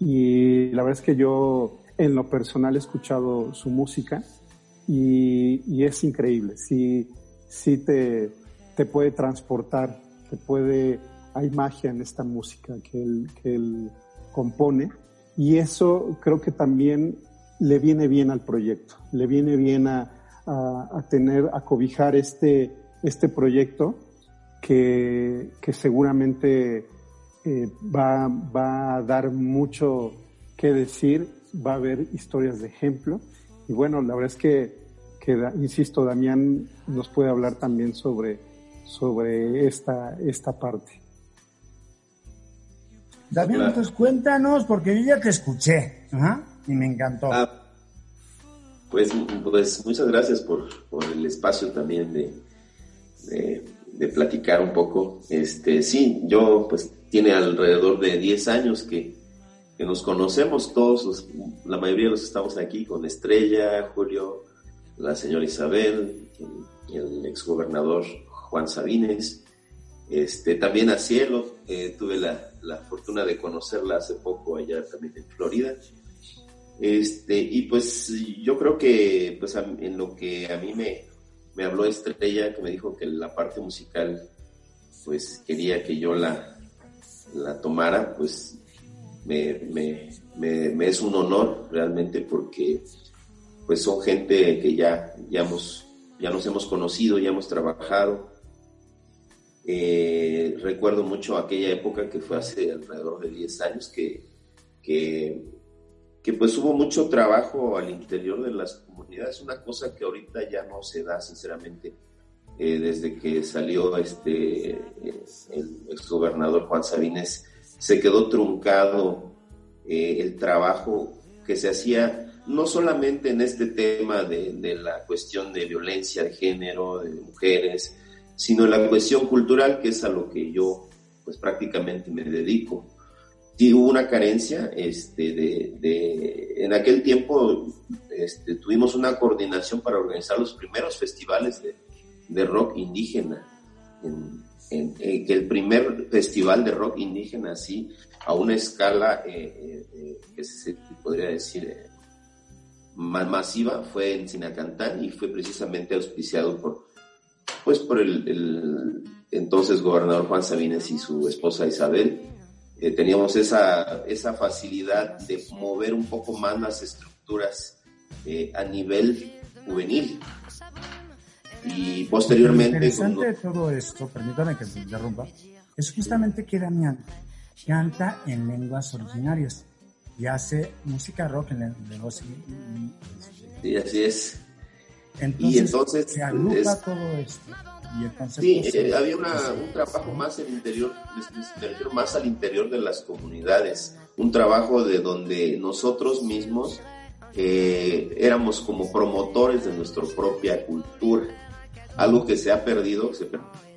y la verdad es que yo en lo personal he escuchado su música y, y es increíble. Sí, sí te, te puede transportar, te puede, hay magia en esta música que él, que él compone y eso creo que también le viene bien al proyecto, le viene bien a, tener, a cobijar este, este proyecto que, que seguramente eh, va, va a dar mucho que decir, va a haber historias de ejemplo. Y bueno, la verdad es que, insisto, Damián nos puede hablar también sobre, sobre esta, esta parte. David, Claro. entonces cuéntanos, porque yo ya te escuché ajá, y me encantó. Ah, pues, pues muchas gracias por, por el espacio también de, de, de platicar un poco. Este, sí, yo pues tiene alrededor de 10 años que, que nos conocemos todos, los- la mayoría de los estamos aquí con Estrella, Julio, la señora Isabel, el, el exgobernador Juan Sabines, este, también a Cielo, eh, tuve la, la fortuna de conocerla hace poco allá también en Florida. Este, y pues yo creo que pues en lo que a mí me, me habló Estrella, que me dijo que la parte musical pues quería que yo la, la tomara, pues me, me, me, me es un honor realmente porque pues son gente que ya, ya, hemos, ya nos hemos conocido, ya hemos trabajado. Eh, recuerdo mucho aquella época que fue hace alrededor de 10 años que, que, que pues hubo mucho trabajo al interior de las comunidades, una cosa que ahorita ya no se da sinceramente. Eh, desde que salió este el exgobernador Juan Sabines se quedó truncado eh, el trabajo que se hacía no solamente en este tema de, de la cuestión de violencia de género, de mujeres, sino la cuestión cultural, que es a lo que yo pues prácticamente me dedico. Sí, hubo una carencia, este, de, de- en aquel tiempo este, tuvimos una coordinación para organizar los primeros festivales de, de rock indígena, en, que el primer festival de rock indígena así, a una escala eh, eh, eh, que se podría decir ma- masiva, fue en Sinacantán y fue precisamente auspiciado por, pues por el, el entonces gobernador Juan Sabines y su esposa Isabel. Eh, teníamos esa, esa facilidad de mover un poco más las estructuras eh, a nivel juvenil. Y Lo posteriormente, interesante cuando- de todo esto, permítame que te interrumpa, es justamente que Damián canta en lenguas originarias y hace música rock en len- lenguas sí, así es. Entonces, y entonces se agrupa es- todo esto. Y el concepto Sí, se- eh, había una- se- un trabajo más en interior, más al interior de las comunidades, un trabajo de donde nosotros mismos eh, éramos como promotores de nuestra propia cultura, algo que se ha perdido, se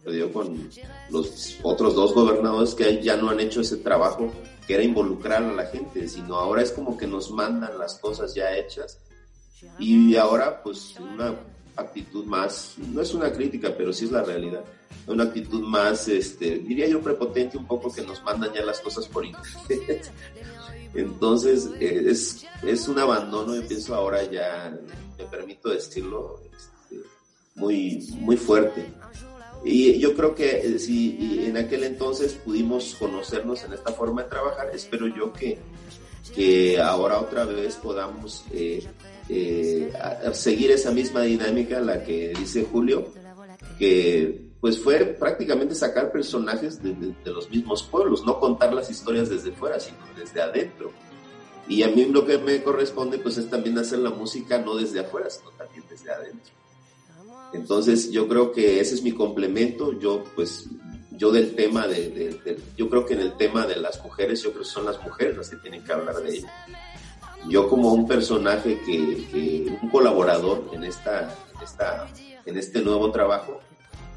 perdió con los otros dos gobernadores que ya no han hecho ese trabajo que era involucrar a la gente, sino ahora es como que nos mandan las cosas ya hechas y ahora pues una actitud más, no es una crítica, pero sí es la realidad, una actitud más, este, diría yo prepotente un poco que nos mandan ya las cosas por internet. Entonces es, es un abandono, yo pienso ahora ya, me permito decirlo, este, muy, muy fuerte. Y yo creo que eh, si en aquel entonces pudimos conocernos en esta forma de trabajar, espero yo que, que ahora otra vez podamos eh, eh, a- seguir esa misma dinámica, la que dice Julio, que pues fue prácticamente sacar personajes de, los mismos pueblos, no contar las historias desde fuera, sino desde adentro. Y a mí lo que me corresponde pues es también hacer la música no desde afuera, sino también desde adentro. Entonces yo creo que ese es mi complemento, yo pues yo del tema de- yo creo que en el tema de las mujeres, yo creo que son las mujeres las que tienen que hablar de ello. Yo como un personaje que, un colaborador en esta, esta, en este nuevo trabajo,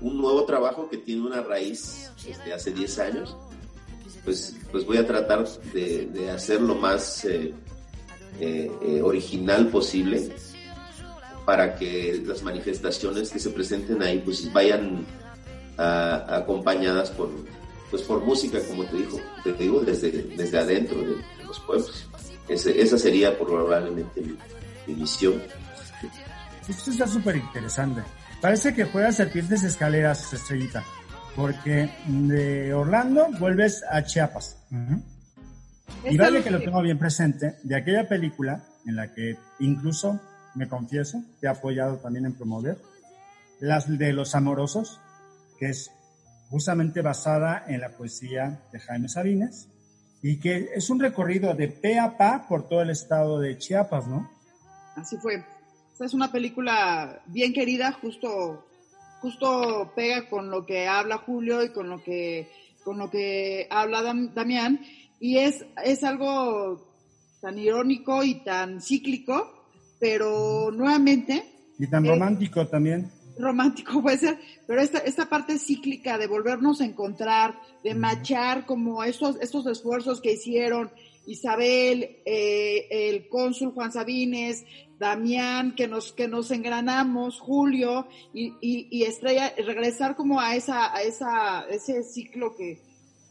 un nuevo trabajo que tiene una raíz desde hace 10 años, pues, pues voy a tratar de, de hacer lo más eh, eh, eh, original posible para que las manifestaciones que se presenten ahí pues vayan acompañadas por pues por música como te digo te digo desde, desde adentro de, de los pueblos Ese- esa sería probablemente mi, mi misión Esto está súper interesante. Parece que juegas serpientes escaleras, estrellita. Porque de Orlando vuelves a Chiapas. Y Es vale algo que lo tengo bien presente. De aquella película en la que incluso, me confieso, te he apoyado también en promover, las de los amorosos, que es justamente basada en la poesía de Jaime Sabines, y que es un recorrido de pe a pa por todo el estado de Chiapas, ¿no? Así fue. Esta es una película bien querida, justo, justo pega con lo que habla Julio y con lo que, con lo que habla Dam- Damián, y es, es algo tan irónico y tan cíclico, pero nuevamente Y tan Eh, romántico también. Romántico puede ser, pero esta, esta parte cíclica de volvernos a encontrar, de machar como estos, estos esfuerzos que hicieron Isabel, eh, el cónsul Juan Sabines, Damián, que nos, que nos engranamos, Julio y, y, y Estrella, regresar como a esa, a esa, ese ciclo que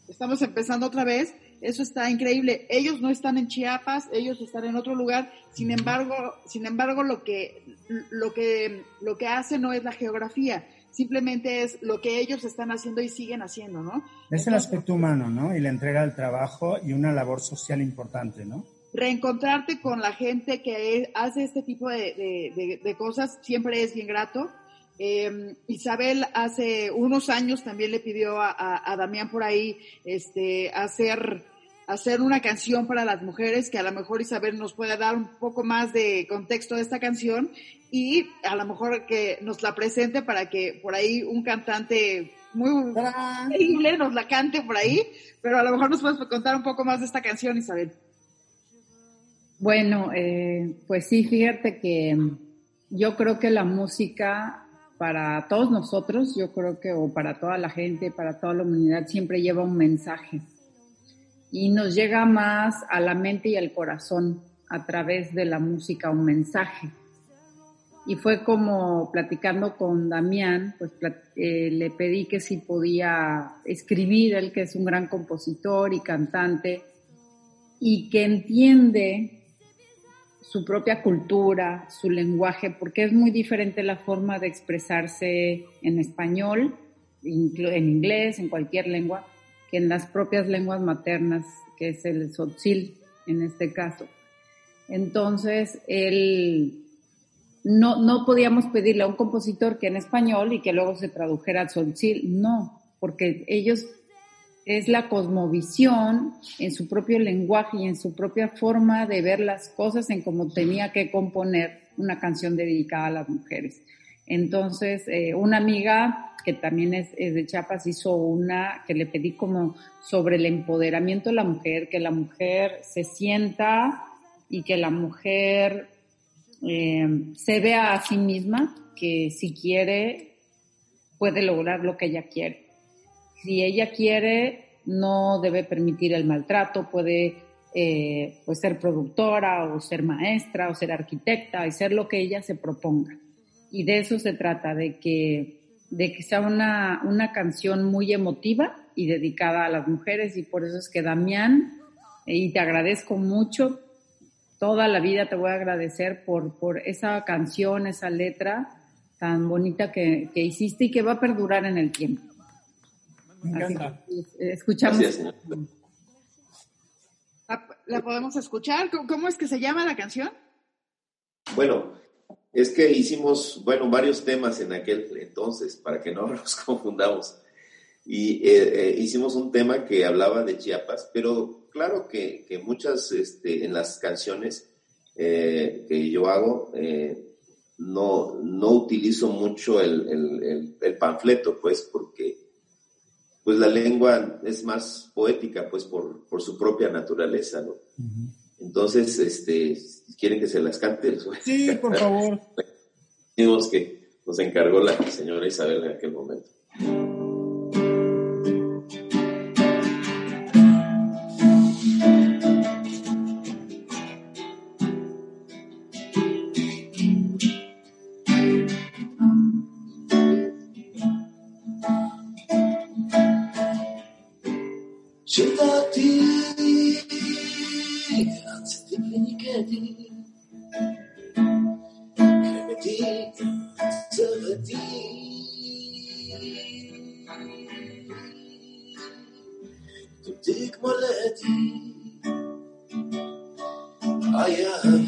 estamos empezando otra vez, eso está increíble. Ellos no están en Chiapas, ellos están en otro lugar. Sin embargo, sin embargo, lo que, lo que, lo que hace no es la geografía, simplemente es lo que ellos están haciendo y siguen haciendo, ¿no? Es el aspecto humano, ¿no? Y la entrega del trabajo y una labor social importante, ¿no? Reencontrarte con la gente que hace este tipo de, de- de- de cosas siempre es bien grato. Eh, Isabel hace unos años también le pidió a, a- a Damián por ahí este, hacer, hacer una canción para las mujeres, que a lo mejor Isabel nos pueda dar un poco más de contexto de esta canción y a lo mejor que nos la presente para que por ahí un cantante muy increíble nos la cante por ahí, pero a lo mejor nos puedes contar un poco más de esta canción, Isabel. Bueno, eh, pues sí, fíjate que yo creo que la música para todos nosotros, yo creo que, o para toda la gente, para toda la humanidad, siempre lleva un mensaje y nos llega más a la mente y al corazón a través de la música un mensaje. Y fue como platicando con Damián, pues eh, le pedí que si podía escribir, él que es un gran compositor y cantante, y que entiende su propia cultura, su lenguaje, porque es muy diferente la forma de expresarse en español, en inglés, en cualquier lengua, que en las propias lenguas maternas, que es el tzotzil en este caso. Entonces, él no, no podíamos pedirle a un compositor que en español y que luego se tradujera al tzotzil, no, porque ellos es la cosmovisión en su propio lenguaje y en su propia forma de ver las cosas en cómo tenía que componer una canción dedicada a las mujeres. Entonces, eh, una amiga que también es, es de Chiapas hizo una que le pedí como sobre el empoderamiento de la mujer, que la mujer se sienta y que la mujer eh, se vea a sí misma, que si quiere puede lograr lo que ella quiere. Si ella quiere, no debe permitir el maltrato, puede eh, pues ser productora o ser maestra o ser arquitecta y ser lo que ella se proponga. Y de eso se trata, de que, de que sea una, una canción muy emotiva y dedicada a las mujeres y por eso es que Damián, eh, y te agradezco mucho, toda la vida te voy a agradecer por, por esa canción, esa letra tan bonita que, que hiciste y que va a perdurar en el tiempo. Me Así encanta. que, eh, escuchamos. Gracias, señor. ¿La, podemos escuchar? ¿Cómo, cómo es que se llama la canción? Bueno, es que hicimos, bueno, varios temas en aquel entonces, para que no nos confundamos. Y eh, eh, hicimos un tema que hablaba de Chiapas, pero claro que, que muchas, este, en las canciones eh, que yo hago, eh, no, no utilizo mucho el, el- el- panfleto, pues, porque pues la lengua es más poética, pues, por, por su propia naturaleza, ¿no? Entonces, este, quieren que se las cante, Sí, por favor. Dijimos que nos encargó la señora Isabel en aquel momento. تبديك مولاتي آيا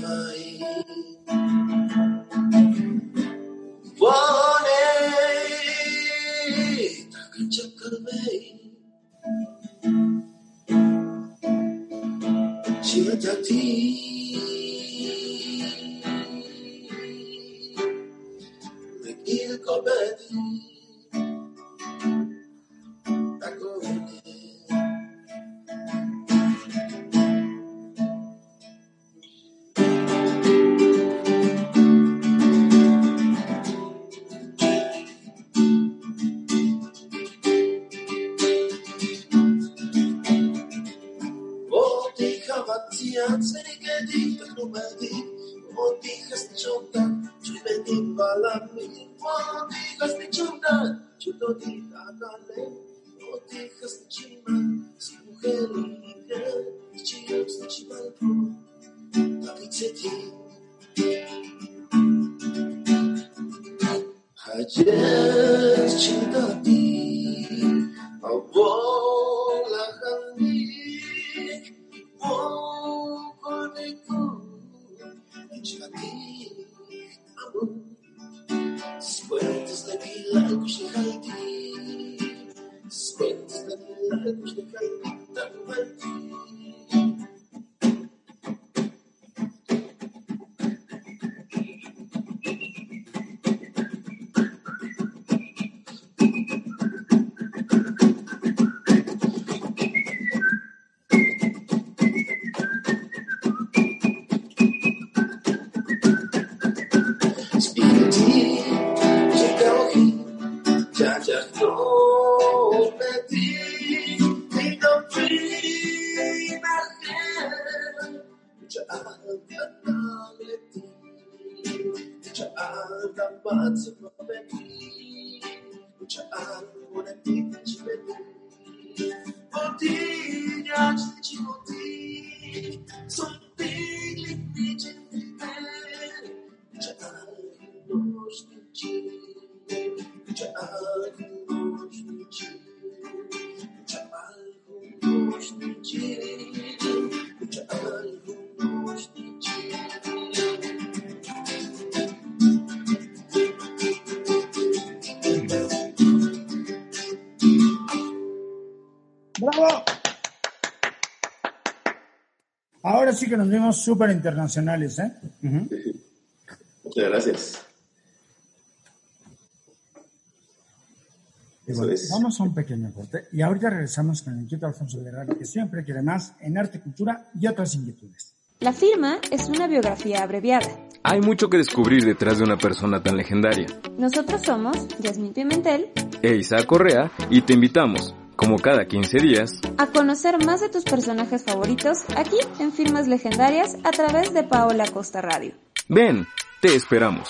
Ahora sí que nos vimos súper internacionales, ¿eh? Ujú. Muchas gracias. Eso bueno, es. Vamos a un pequeño corte y ahorita regresamos con el inquieto Alfonso Guerrero, que siempre quiere más en arte, cultura y otras inquietudes. La firma es una biografía abreviada. Hay mucho que descubrir detrás de una persona tan legendaria. Nosotros somos Yasmín Pimentel E Isaac Correa y te invitamos, como cada 15 días, a conocer más de tus personajes favoritos aquí en Firmas Legendarias a través de Paola Costa Radio. ven, te esperamos.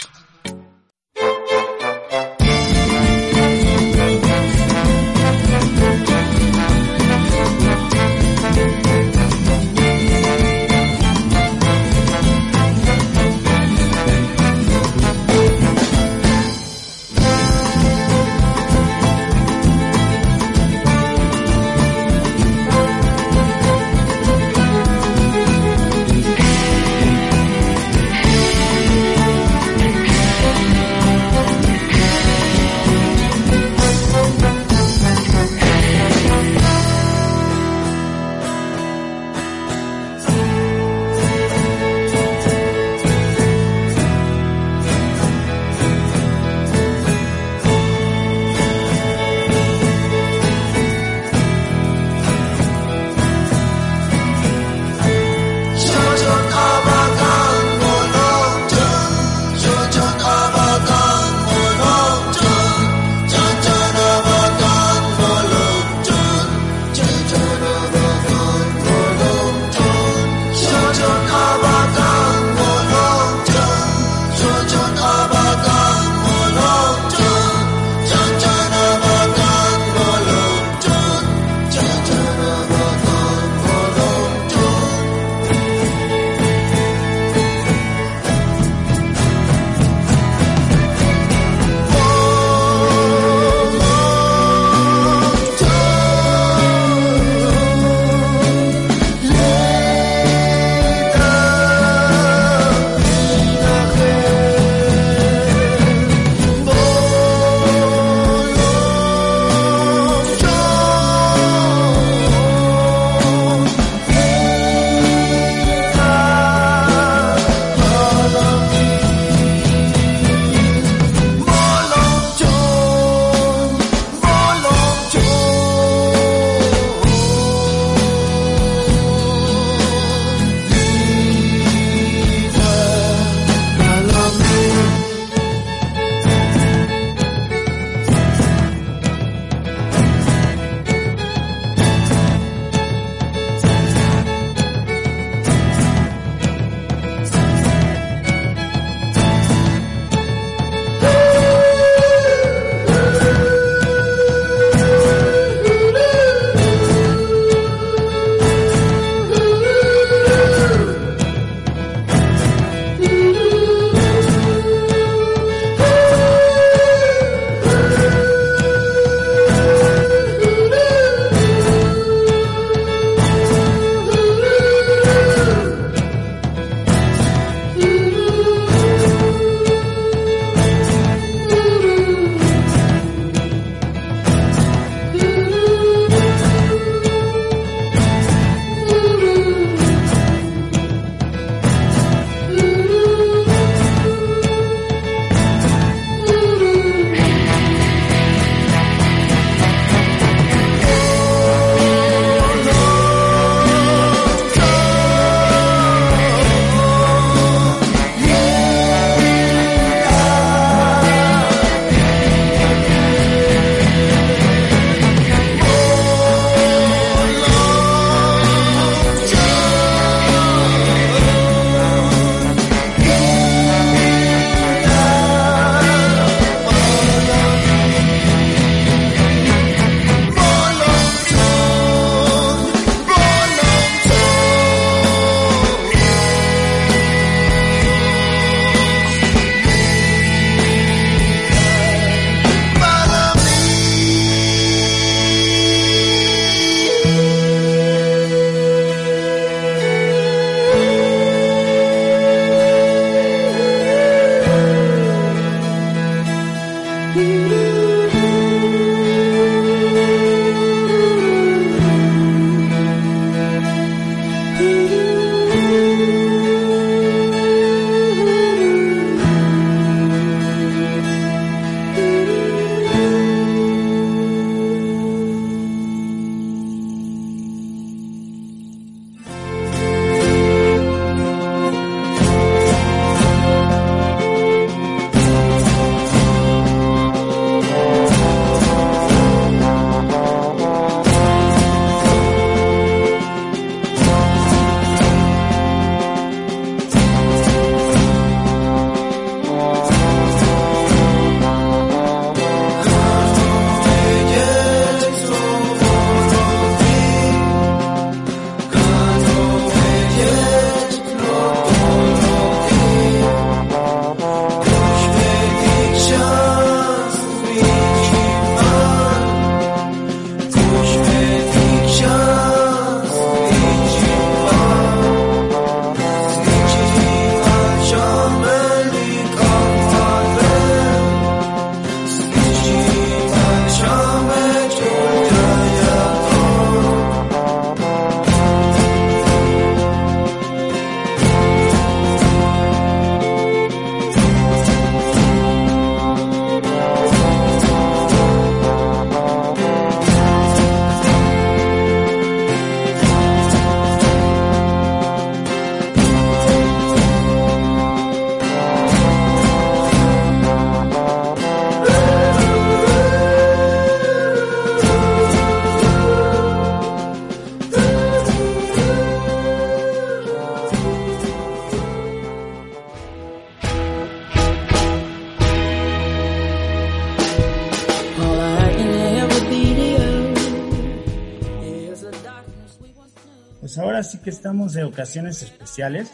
Que estamos de ocasiones especiales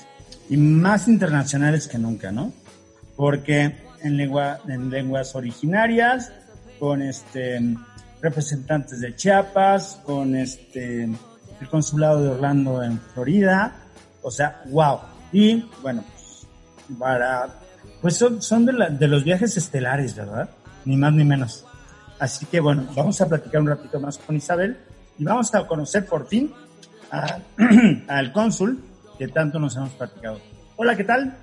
y más internacionales que nunca, ¿no? Porque en, lengua, en lenguas originarias, con este representantes de Chiapas, con este el consulado de Orlando en Florida, o sea, wow. Y bueno, pues, para pues son, son de, la- de los viajes estelares, ¿verdad? Ni más ni menos. Así que bueno, vamos a platicar un ratito más con Isabel y vamos a conocer por fin a- al cónsul que tanto nos hemos platicado. Hola, ¿qué tal?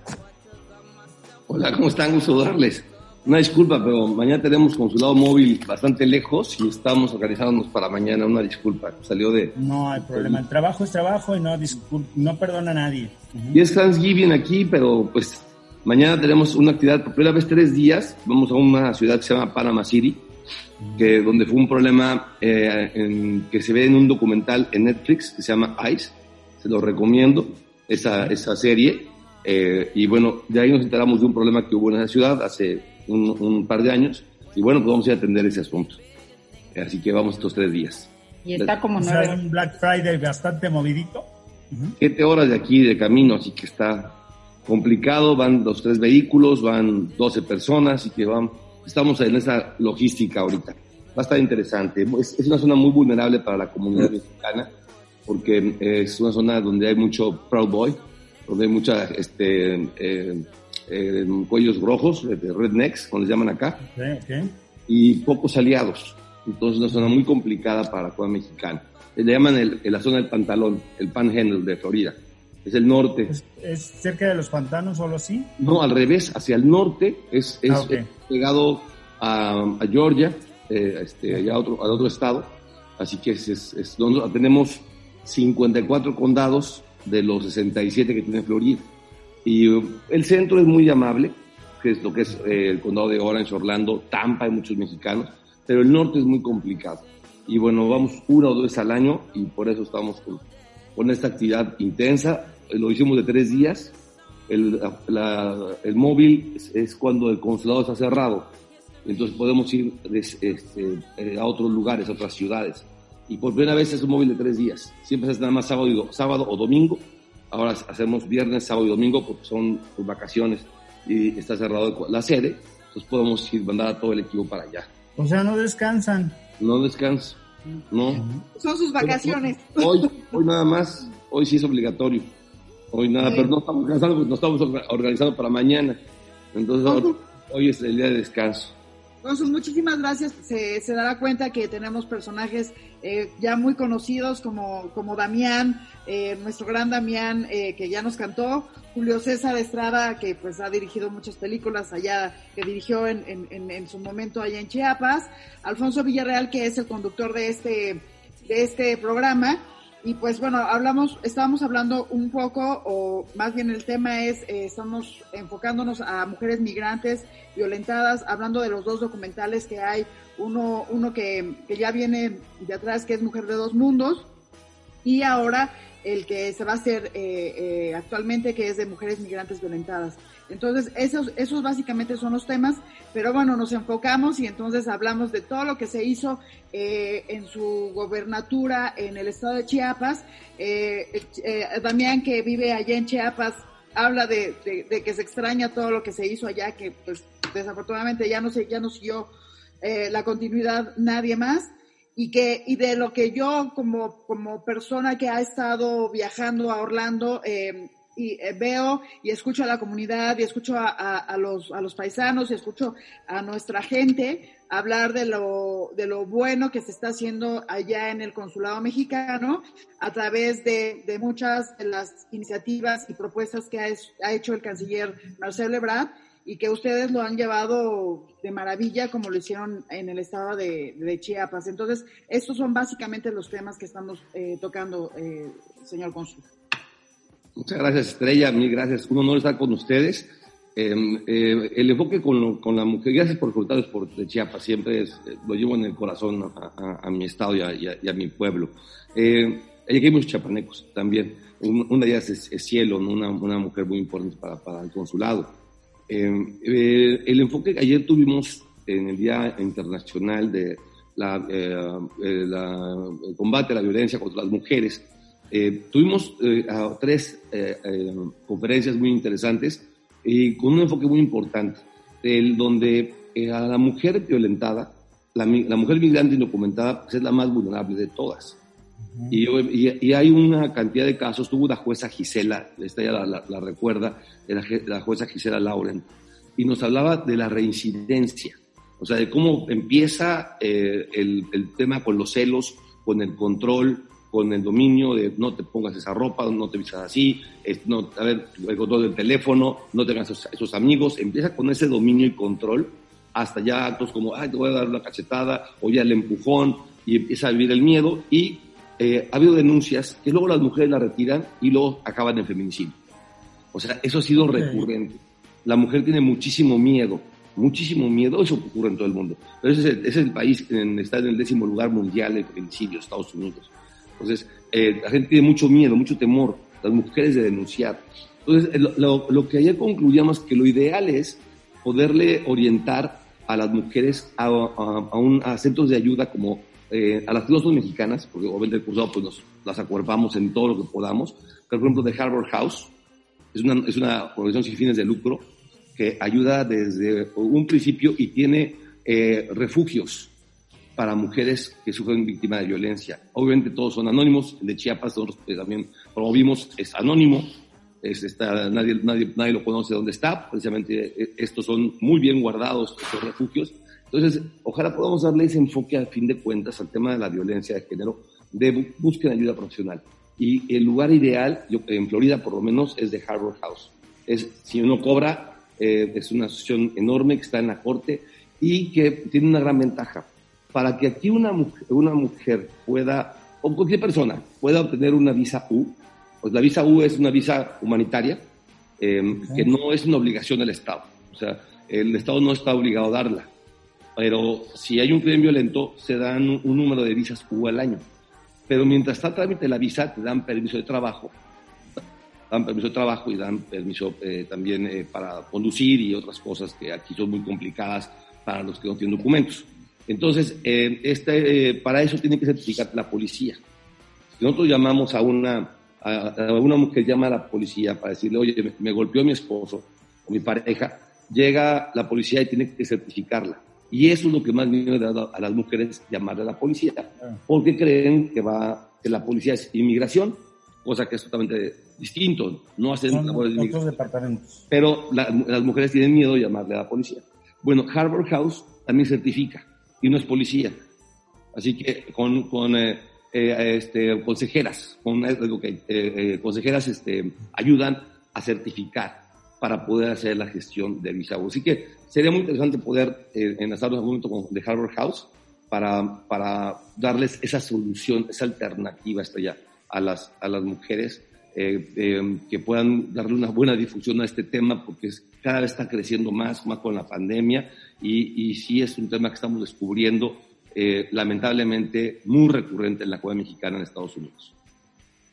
Hola, ¿cómo están? Gusto darles. Una disculpa, pero mañana tenemos consulado móvil bastante lejos y estamos organizándonos para mañana. Una disculpa, salió de... No hay problema, el trabajo es trabajo y no, discul- no perdona a nadie. Y es Thanksgiving aquí, pero pues mañana tenemos una actividad por primera vez tres días. Vamos a una ciudad que se llama Panama City, que donde fue un problema eh, en- que se ve en un documental en Netflix que se llama Ice. Se lo recomiendo, esa, esa serie. Eh, y bueno, de ahí nos enteramos de un problema que hubo en esa ciudad hace un, un par de años. Y bueno, pues vamos a ir a atender ese asunto. Eh, Así que vamos estos tres días. Y está como O sea, nueve. un Black Friday bastante movidito. siete horas de aquí de camino, así que está complicado. Van los tres vehículos, van 12 personas, así que van, estamos en esa logística ahorita. Va a estar interesante. Es, es una zona muy vulnerable para la comunidad mexicana, porque es una zona donde hay mucho Proud Boy, donde hay mucha este, eh, eh, cuellos rojos, de rednecks, como les llaman acá, Ok, ok. y pocos aliados. Entonces, una zona muy complicada para la comunidad mexicana. Le llaman el- la zona del pantalón, el panhandle de Florida. Es el norte. ¿Es cerca de los pantanos o algo así? No, al revés, hacia el norte es, es Ah. Pegado a, a Georgia, eh, este, allá a otro, a otro estado. Así que es, es- es donde tenemos 54 condados de los 67 que tiene Florida. Y uh, el centro es muy amable, que es lo que es eh, el condado de Orange, Orlando, Tampa, hay muchos mexicanos, pero el norte es muy complicado. Y bueno, vamos una o dos veces al año y por eso estamos con, con esta actividad intensa. Eh, Lo hicimos de tres días. El, la- el móvil es, es cuando el consulado está cerrado. Entonces podemos ir des- este, eh, a otros lugares, a otras ciudades. Y por primera vez es un móvil de tres días. Siempre es nada más sábado, y do- sábado o domingo. Ahora hacemos viernes, sábado y domingo porque son pues, vacaciones y está cerrado la sede. Entonces podemos ir mandar a todo el equipo para allá. O sea, no descansan. No descanso. No. Son sus vacaciones. Hoy, hoy nada más, hoy sí es obligatorio. Hoy nada, pero no estamos organizando, no estamos orga- organizando para mañana. Entonces hoy, hoy es el día de descanso. Entonces, muchísimas gracias. Se, se dará cuenta que tenemos personajes eh, ya muy conocidos como, como Damián, eh, nuestro gran Damián, eh, que ya nos cantó, Julio César Estrada, que pues ha dirigido muchas películas allá, que dirigió en, en, en, en su momento allá en Chiapas, Alfonso Villarreal, que es el conductor de este, de este programa. Y pues bueno, hablamos, estábamos hablando un poco, o más bien el tema es, eh, estamos enfocándonos a mujeres migrantes violentadas, hablando de los dos documentales que hay, uno, uno que, que ya viene de atrás, que es Mujer de dos Mundos, y ahora el que se va a hacer eh, eh, actualmente, que es de mujeres migrantes violentadas. Entonces, esos, esos básicamente son los temas, pero bueno, nos enfocamos y entonces hablamos de todo lo que se hizo eh, en su gobernatura en el estado de Chiapas. Eh, eh, Damián, que vive allá en Chiapas, habla de, que se extraña todo lo que se hizo allá, que pues desafortunadamente ya no, se, ya no siguió eh, la continuidad nadie más y que y de lo que yo como como persona que ha estado viajando a Orlando eh, y eh, veo y escucho a la comunidad y escucho a, los a los paisanos y escucho a nuestra gente hablar de lo de lo bueno que se está haciendo allá en el consulado mexicano a través de, de muchas de las iniciativas y propuestas que ha, ha hecho el canciller Marcelo Ebrard y que ustedes lo han llevado de maravilla como lo hicieron en el estado de, de Chiapas. Entonces, estos son básicamente los temas que estamos eh, tocando, eh, señor cónsul. Muchas gracias, Estrella. Mil gracias. Un honor estar con ustedes. Eh, eh, el enfoque con, con, la mujer, gracias por comentarios por de Chiapas, siempre es, eh, lo llevo en el corazón a, a, a mi estado y a, y y a mi pueblo. Eh, aquí hay muchos chapanecos también. Una de ellas es, es Cielo, ¿no? una, una mujer muy importante para, para el consulado. Eh, eh, el enfoque que ayer tuvimos en el Día Internacional de la, eh, la, el combate a la violencia contra las mujeres Eh, tuvimos eh, a tres eh, eh, conferencias muy interesantes y con un enfoque muy importante, el donde eh, a la mujer violentada, la, la mujer migrante indocumentada pues, es la más vulnerable de todas. Y, y- y hay una cantidad de casos. Tuvo una jueza Gisela, esta ya la, la- la recuerda, la, la jueza Gisela Lauren, y nos hablaba de la reincidencia, o sea, de cómo empieza eh, el, el tema con los celos, con el control, con el dominio de no te pongas esa ropa, no te vistas así, es- no, a ver, el control del teléfono, no tengas esos, esos amigos, empieza con ese dominio y control hasta ya actos como, ay, te voy a dar una cachetada, o ya el empujón, y empieza a vivir el miedo, y eh, ha habido denuncias que luego las mujeres la retiran y luego acaban en feminicidio. O sea, eso ha sido Ok. recurrente. La mujer tiene muchísimo miedo, muchísimo miedo, eso ocurre en todo el mundo. Pero ese es el, ese es el país que está en el décimo lugar mundial de feminicidio, Estados Unidos. Entonces, eh, la gente tiene mucho miedo, mucho temor, las mujeres de denunciar. Entonces, eh, lo, lo- que ayer concluíamos que lo ideal es poderle orientar a las mujeres a, a- a un- a centros de ayuda como eh, a las son mexicanas, porque obviamente el cursado pues nos, las acuerpamos en todo lo que podamos, pero por ejemplo de Harbor House, es una, es una organización sin fines de lucro que ayuda desde un principio y tiene eh, refugios para mujeres que sufren víctima de violencia. Obviamente todos son anónimos, de Chiapas nosotros eh, también promovimos, es anónimo, es, está, nadie, nadie, nadie lo conoce dónde está, precisamente eh, estos son muy bien guardados, estos refugios. Entonces, ojalá podamos darle ese enfoque a fin de cuentas al tema de la violencia de género, de bu- busquen ayuda profesional. Y el lugar ideal, yo, en Florida por lo menos, es de Harbor House. Es, si uno cobra, eh, es una asociación enorme que está en la corte y que tiene una gran ventaja. Para que aquí una mujer, una mujer pueda, o cualquier persona, pueda obtener una visa U, pues la visa U es una visa humanitaria, eh, que no es una obligación del Estado. O sea, el Estado no está obligado a darla. Pero si hay un crimen violento, se dan un, un número de visas U al año. Pero mientras está trámite la visa, te dan permiso de trabajo, dan permiso de trabajo y dan permiso eh, también eh, para conducir y otras cosas que aquí son muy complicadas para los que no tienen documentos. Entonces, eh, este, eh, para eso tiene que certificar la policía. Si nosotros llamamos a una, a, a una mujer, llama a la policía para decirle, oye, me, me golpeó mi esposo o mi pareja, llega la policía y tiene que certificarla. Y eso es lo que más miedo le da a las mujeres, llamarle a la policía, porque creen que, va, que la policía es inmigración, cosa que es totalmente distinto, no hacen Son labores de inmigración departamentos. pero la- las mujeres tienen miedo de llamarle a la policía. Bueno, Harbor House también certifica y no es policía. Así que con, con eh, eh, este, consejeras, con, eh, eh, eh, consejeras este, ayudan a certificar para poder hacer la gestión de visa. U. Así que sería muy interesante poder eh, enlazarnos en algún momento con de Harbor House para, para darles esa solución, esa alternativa hasta allá a las, a las mujeres eh, eh, que puedan darle una buena difusión a este tema porque cada vez está creciendo más, más con la pandemia y, y sí es un tema que estamos descubriendo eh, lamentablemente muy recurrente en la Cueva Mexicana en Estados Unidos.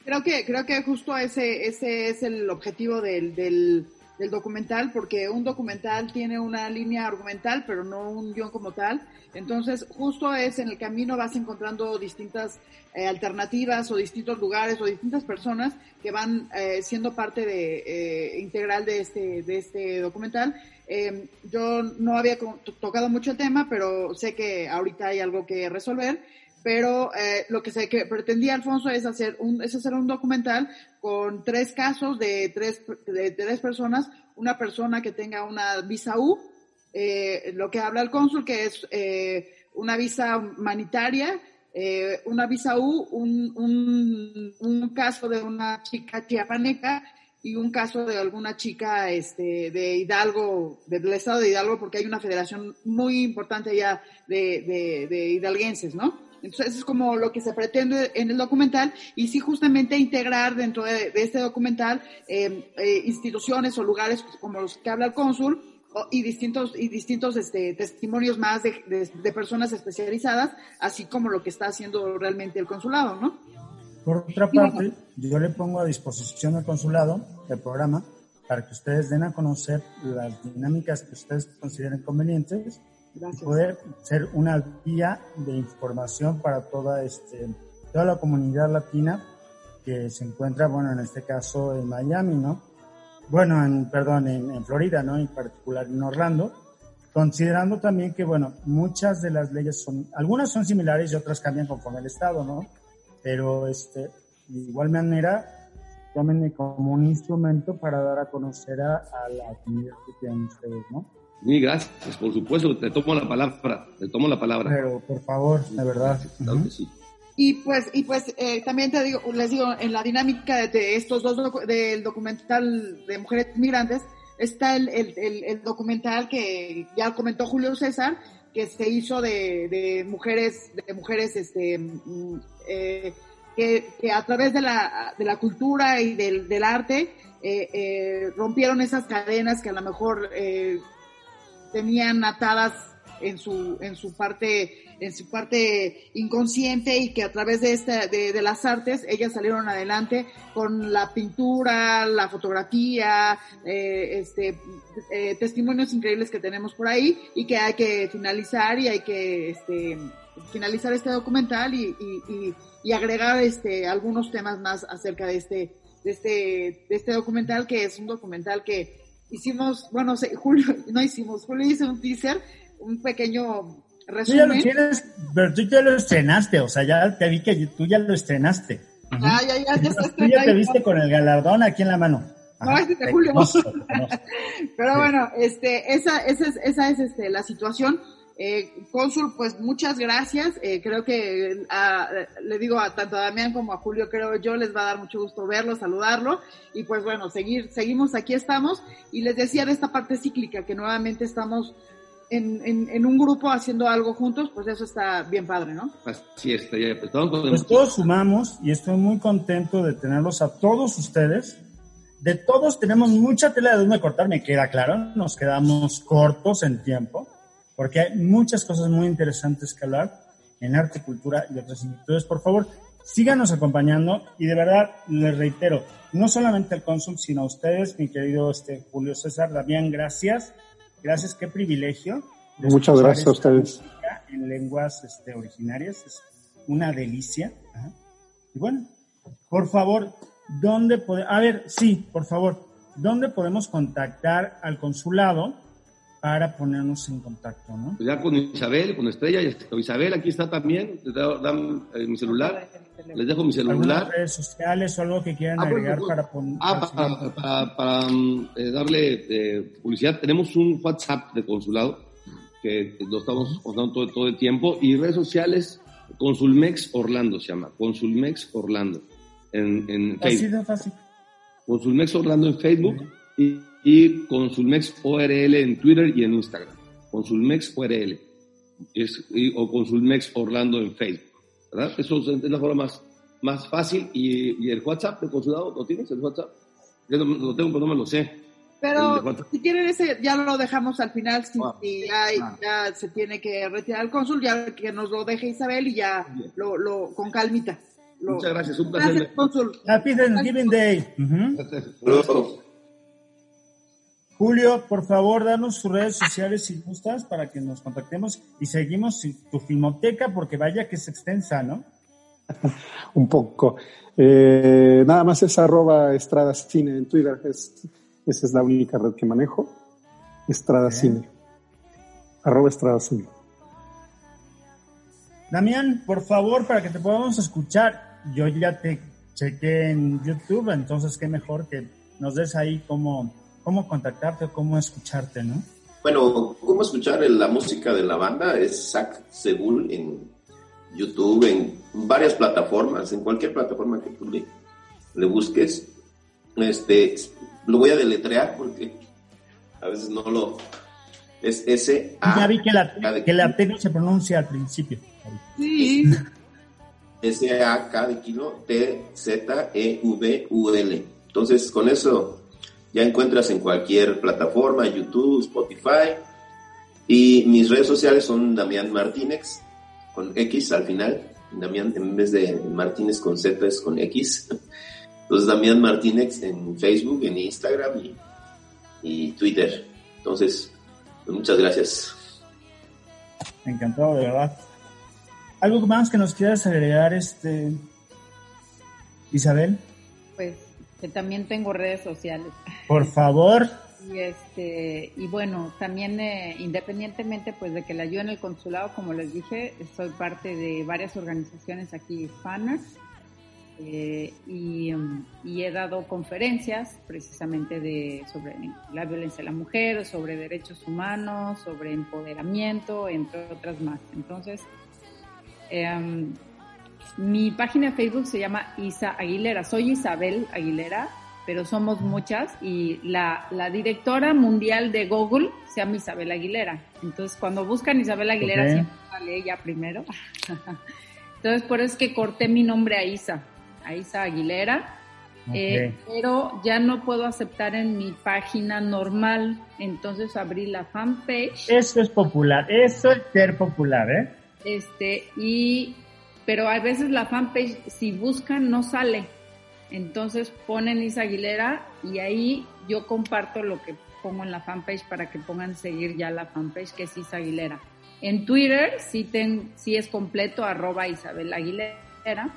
Creo que, creo que justo ese, ese es el objetivo del, del documental, porque un documental tiene una línea argumental, pero no un guion como tal. Entonces, justo es en el camino vas encontrando distintas eh, alternativas o distintos lugares o distintas personas que van eh, siendo parte de, eh, integral de este, de este documental. Eh, yo no había tocado mucho el tema, pero sé que ahorita hay algo que resolver pero eh, lo que se pretendía Alfonso es hacer un es hacer un documental con tres casos de tres de, tres personas una persona que tenga una visa U eh, lo que habla el cónsul que es eh, una visa humanitaria eh, una visa U un, un, un caso de una chica chiapaneca y un caso de alguna chica este, de Hidalgo, del estado de Hidalgo, porque hay una federación muy importante allá de, de hidalguenses, ¿no? Entonces es como lo que se pretende en el documental y sí justamente integrar dentro de, de este documental eh, eh, instituciones o lugares como los que habla el cónsul y distintos y distintos este, testimonios más de, de- de personas especializadas, así como lo que está haciendo realmente el consulado, ¿no? Por otra parte, yo le pongo a disposición al consulado el programa para que ustedes den a conocer las dinámicas que ustedes consideren convenientes y poder ser una vía de información para toda este toda la comunidad latina que se encuentra, bueno, en este caso en Miami, ¿no? Bueno, en, perdón, en, en Florida, ¿no? En particular en Orlando, considerando también que, bueno, muchas de las leyes son, algunas son similares y otras cambian conforme el estado, ¿no? Pero, este, de igual manera, tómenme como un instrumento para dar a conocer a, a la comunidad que tienen ustedes, ¿no? Mil gracias, por supuesto, te tomo la palabra, te tomo la palabra. Pero, por favor, de verdad. Claro que sí. Y pues, y pues eh, también te digo, les digo, en la dinámica de, de estos dos, docu- del documental de mujeres migrantes, está el, el, el, el documental que ya comentó Julio César, que se hizo de, de mujeres, de mujeres, este, mm, eh, que, que a través de la, de la cultura y del, del arte, eh, eh, rompieron esas cadenas que a lo mejor eh, tenían atadas en su en su parte en su parte inconsciente y que a través de esta de, de las artes ellas salieron adelante con la pintura la fotografía eh, este eh, testimonios increíbles que tenemos por ahí y que hay que finalizar y hay que este finalizar este documental y, y, y, y agregar este algunos temas más acerca de este de este de este documental que es un documental que hicimos, bueno, Julio, no hicimos, Julio hizo un teaser, un pequeño Tú ya lo resumen. tienes, pero tú ya lo estrenaste, o sea, ya te vi que tú ya lo estrenaste. Ah, ya, ya, ya está Tú ya te viste con el galardón aquí en la mano. No, ese es de Julio. Conozco, te conozco. Pero bueno, este, esa, esa es, esa es este, la situación. Eh, Cónsul, pues muchas gracias. Eh, creo que ah, le digo a tanto a Damián como a Julio, creo yo les va a dar mucho gusto verlo, saludarlo. Y pues bueno, seguir, seguimos, aquí estamos. Y les decía de esta parte cíclica, que nuevamente estamos en, en, en un grupo haciendo algo juntos, pues eso está bien padre, ¿no? Así es, pues, estamos con- Pues todos sumamos y estoy muy contento de tenerlos a todos ustedes. De todos tenemos mucha tela de dónde cortar, me queda claro. Nos quedamos cortos en tiempo, porque hay muchas cosas muy interesantes que hablar en arte, cultura y otras inquietudes. Por favor, síganos acompañando y de verdad les reitero, no solamente al cónsul, sino a ustedes, mi querido este, Julio César, Damián, gracias. Gracias, qué privilegio. Muchas gracias a ustedes. En lenguas este, originarias, es una delicia. Ajá. Y bueno, por favor, ¿dónde podemos, a ver, sí, por favor, ¿dónde podemos contactar al consulado para ponernos en contacto, no? Pues ya con Isabel, con Estrella, Isabel aquí está también, les da- dan eh, mi celular, les dejo mi ¿Algunas celular. redes sociales o algo que quieran Ah, bueno, agregar pues, para poner? Ah, para, para- para, mm, eh, darle eh, publicidad, tenemos un WhatsApp de consulado que lo estamos contando todo, todo el tiempo y redes sociales, Consulmex Orlando se llama, Consulmex Orlando en, en Así Facebook. de fácil. Consulmex Orlando en Facebook y, y Consulmex ORL en Twitter y en Instagram. Consulmex ORL es, y- o Consulmex Orlando en Facebook. ¿verdad? Eso es, es la forma más, más fácil. Y, y el WhatsApp del consulado, ¿lo tienes el WhatsApp? Yo no- lo tengo, pero no me lo sé. Pero de si quieren ese, ya lo dejamos al final, si, Ah. si ya, Ah. ya se tiene que retirar el cónsul, ya que nos lo deje Isabel y ya lo, lo con calmita. Lo- Muchas gracias, un placer. Gracias, cónsul. Happy Thanksgiving Day. Ujú. Luego, Julio, por favor, danos sus redes sociales si gustas para que nos contactemos y seguimos tu filmoteca porque vaya que es extensa, ¿no? Un poco. Eh, nada más es arroba Estrada Cine en Twitter. Es, esa es la única red que manejo. Estrada Cine. Arroba Estrada Cine. Damián, por favor, para que te podamos escuchar, yo ya te chequé en YouTube, entonces qué mejor que nos des ahí cómo, cómo contactarte o cómo escucharte, ¿no? Bueno, ¿cómo escuchar la música de la banda? Es Zach Segul en YouTube, en varias plataformas, en cualquier plataforma que tú le, le busques. Este, lo voy a deletrear porque a veces no lo... Es S A ya vi que la, que la T no se pronuncia al principio. Sí. S A K de kilo T Z E V U L. Entonces, con eso ya encuentras en cualquier plataforma, YouTube, Spotify. Y mis redes sociales son Damián Martínez, con X al final. Damián, en vez de Martínez con Z, es con X. Entonces, Damián Martínez en Facebook, en Instagram y, y Twitter. Entonces, pues muchas gracias. Encantado, de verdad. ¿Algo más que nos quieras agregar, este Isabel, Pues que también tengo redes sociales. por favor. Y este y bueno, también eh, independientemente pues de que la ayude en el consulado, como les dije, soy parte de varias organizaciones aquí hispanas eh, y, y he dado conferencias precisamente de sobre la violencia de la mujer, sobre derechos humanos, sobre empoderamiento, entre otras más. Entonces, em, mi página de Facebook se llama Isa Aguilera. Soy Isabel Aguilera, pero somos muchas y la, la directora mundial de Google se llama Isabel Aguilera. Entonces, cuando buscan Isabel Aguilera, siempre sale ella primero. Entonces, por eso es que corté mi nombre a Isa, a Isa Aguilera. Eh, pero ya no puedo aceptar en mi página normal, entonces abrí la fanpage. Eso es popular, eso es ser popular, ¿eh? Este, y, pero a veces la fanpage, si buscan, no sale. Entonces ponen Isa Aguilera y ahí yo comparto lo que pongo en la fanpage para que pongan seguir ya la fanpage que es Isa Aguilera. En Twitter sí, ten, sí es completo, arroba Isabel Aguilera.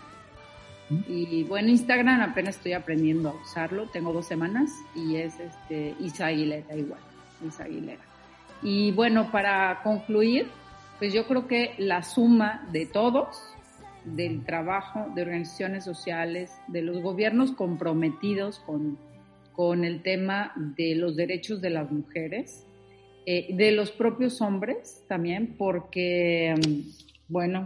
Y bueno, Instagram apenas estoy aprendiendo a usarlo, tengo dos semanas y es este Isa Aguilera igual, Isa Aguilera. Y bueno, para concluir, pues yo creo que la suma de todos, del trabajo de organizaciones sociales, de los gobiernos comprometidos con, con el tema de los derechos de las mujeres, eh, de los propios hombres también, porque, mm, bueno,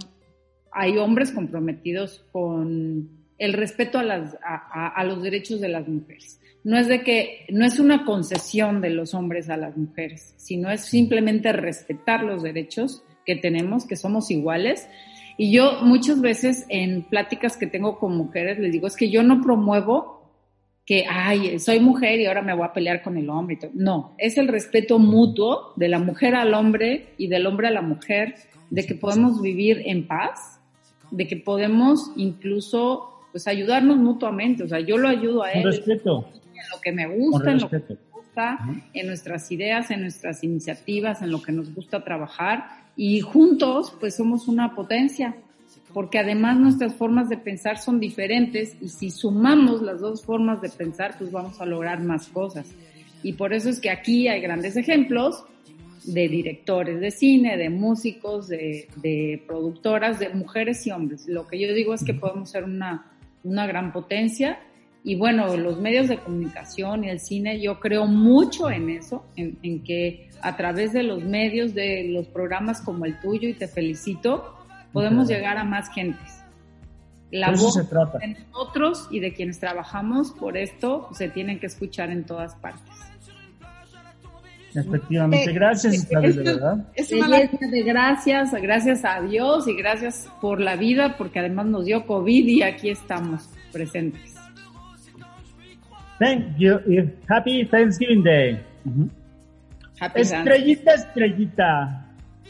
hay hombres comprometidos con el respeto a, las, a, a- los derechos de las mujeres. No es de que, no es una concesión de los hombres a las mujeres, sino es simplemente respetar los derechos que tenemos, que somos iguales. Y yo muchas veces en pláticas que tengo con mujeres les digo, es que yo no promuevo que, ay, soy mujer y ahora me voy a pelear con el hombre. y todo. No, es el respeto mutuo de la mujer al hombre y del hombre a la mujer, de que podemos vivir en paz, de que podemos incluso pues ayudarnos mutuamente. O sea, yo lo ayudo a Con él respeto. en lo que me gusta, en lo que me gusta, en nuestras ideas, en nuestras iniciativas, en lo que nos gusta trabajar y juntos pues somos una potencia porque además nuestras formas de pensar son diferentes y si sumamos las dos formas de pensar pues vamos a lograr más cosas. Y por eso es que aquí hay grandes ejemplos de directores de cine, de músicos, de, de productoras, de mujeres y hombres. Lo que yo digo es que podemos ser una, una gran potencia y bueno, los medios de comunicación y el cine, yo creo mucho en eso, en, en que a través de los medios, de los programas como el tuyo, y te felicito, podemos llegar a más gentes. La De eso voz se trata. de nosotros y de quienes trabajamos por esto se tienen que escuchar en todas partes. Efectivamente. Eh, Gracias, eh, Isabel, de verdad. Es Belleza de gracias, gracias a Dios y gracias por la vida, porque además nos dio COVID y aquí estamos presentes. Thank you. y Happy Thanksgiving Day. Happy estrellita, estrellita.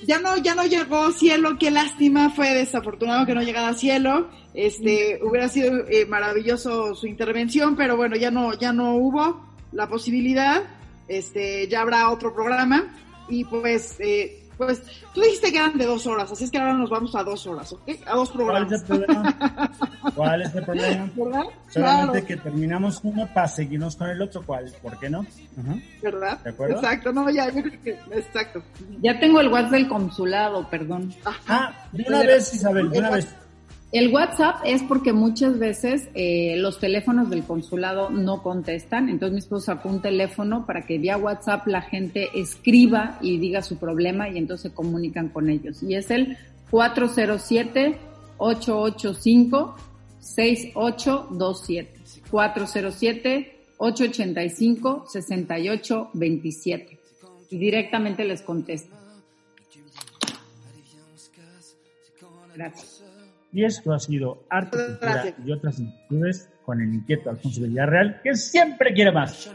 Ya no, ya no llegó cielo, qué lástima, fue desafortunado que no llegara cielo. Este, hubiera sido eh, maravilloso su intervención, pero bueno, ya no, ya no hubo la posibilidad. Este, ya habrá otro programa y pues, eh, pues, tú dijiste que eran de dos horas, así es que ahora nos vamos a dos horas, ¿ok? A dos ¿Cuál programas. es el problema? ¿Cuál es el problema? ¿Verdad? Solamente Claro. que terminamos uno para seguirnos con el otro. ¿Cuál? ¿Por qué no? Ajá. ¿Verdad? ¿De acuerdo? Exacto, no, ya, yo creo que, exacto. Ya tengo el WhatsApp del consulado, perdón. Ah, de una vez, Isabel, de una vez. El WhatsApp es porque muchas veces eh, los teléfonos del consulado no contestan, entonces mi esposo sacó un teléfono para que vía WhatsApp la gente escriba y diga su problema y entonces se comunican con ellos. Y es el 407-885-6827. 407-885-6827. Y directamente les contesta. Gracias. Y esto ha sido Arte, Cultura y otras inquietudes con el inquieto Alfonso Villarreal, que siempre quiere más.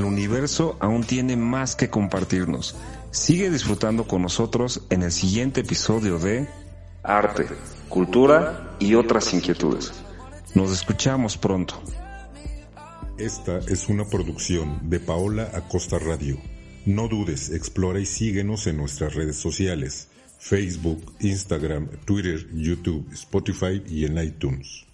El universo aún tiene más que compartirnos. Sigue disfrutando con nosotros en el siguiente episodio de Arte, Cultura y otras inquietudes. Nos escuchamos pronto. Esta es una producción de Paola Acosta Radio. No dudes, explora y síguenos en nuestras redes sociales, Facebook, Instagram, Twitter, YouTube, Spotify y en iTunes.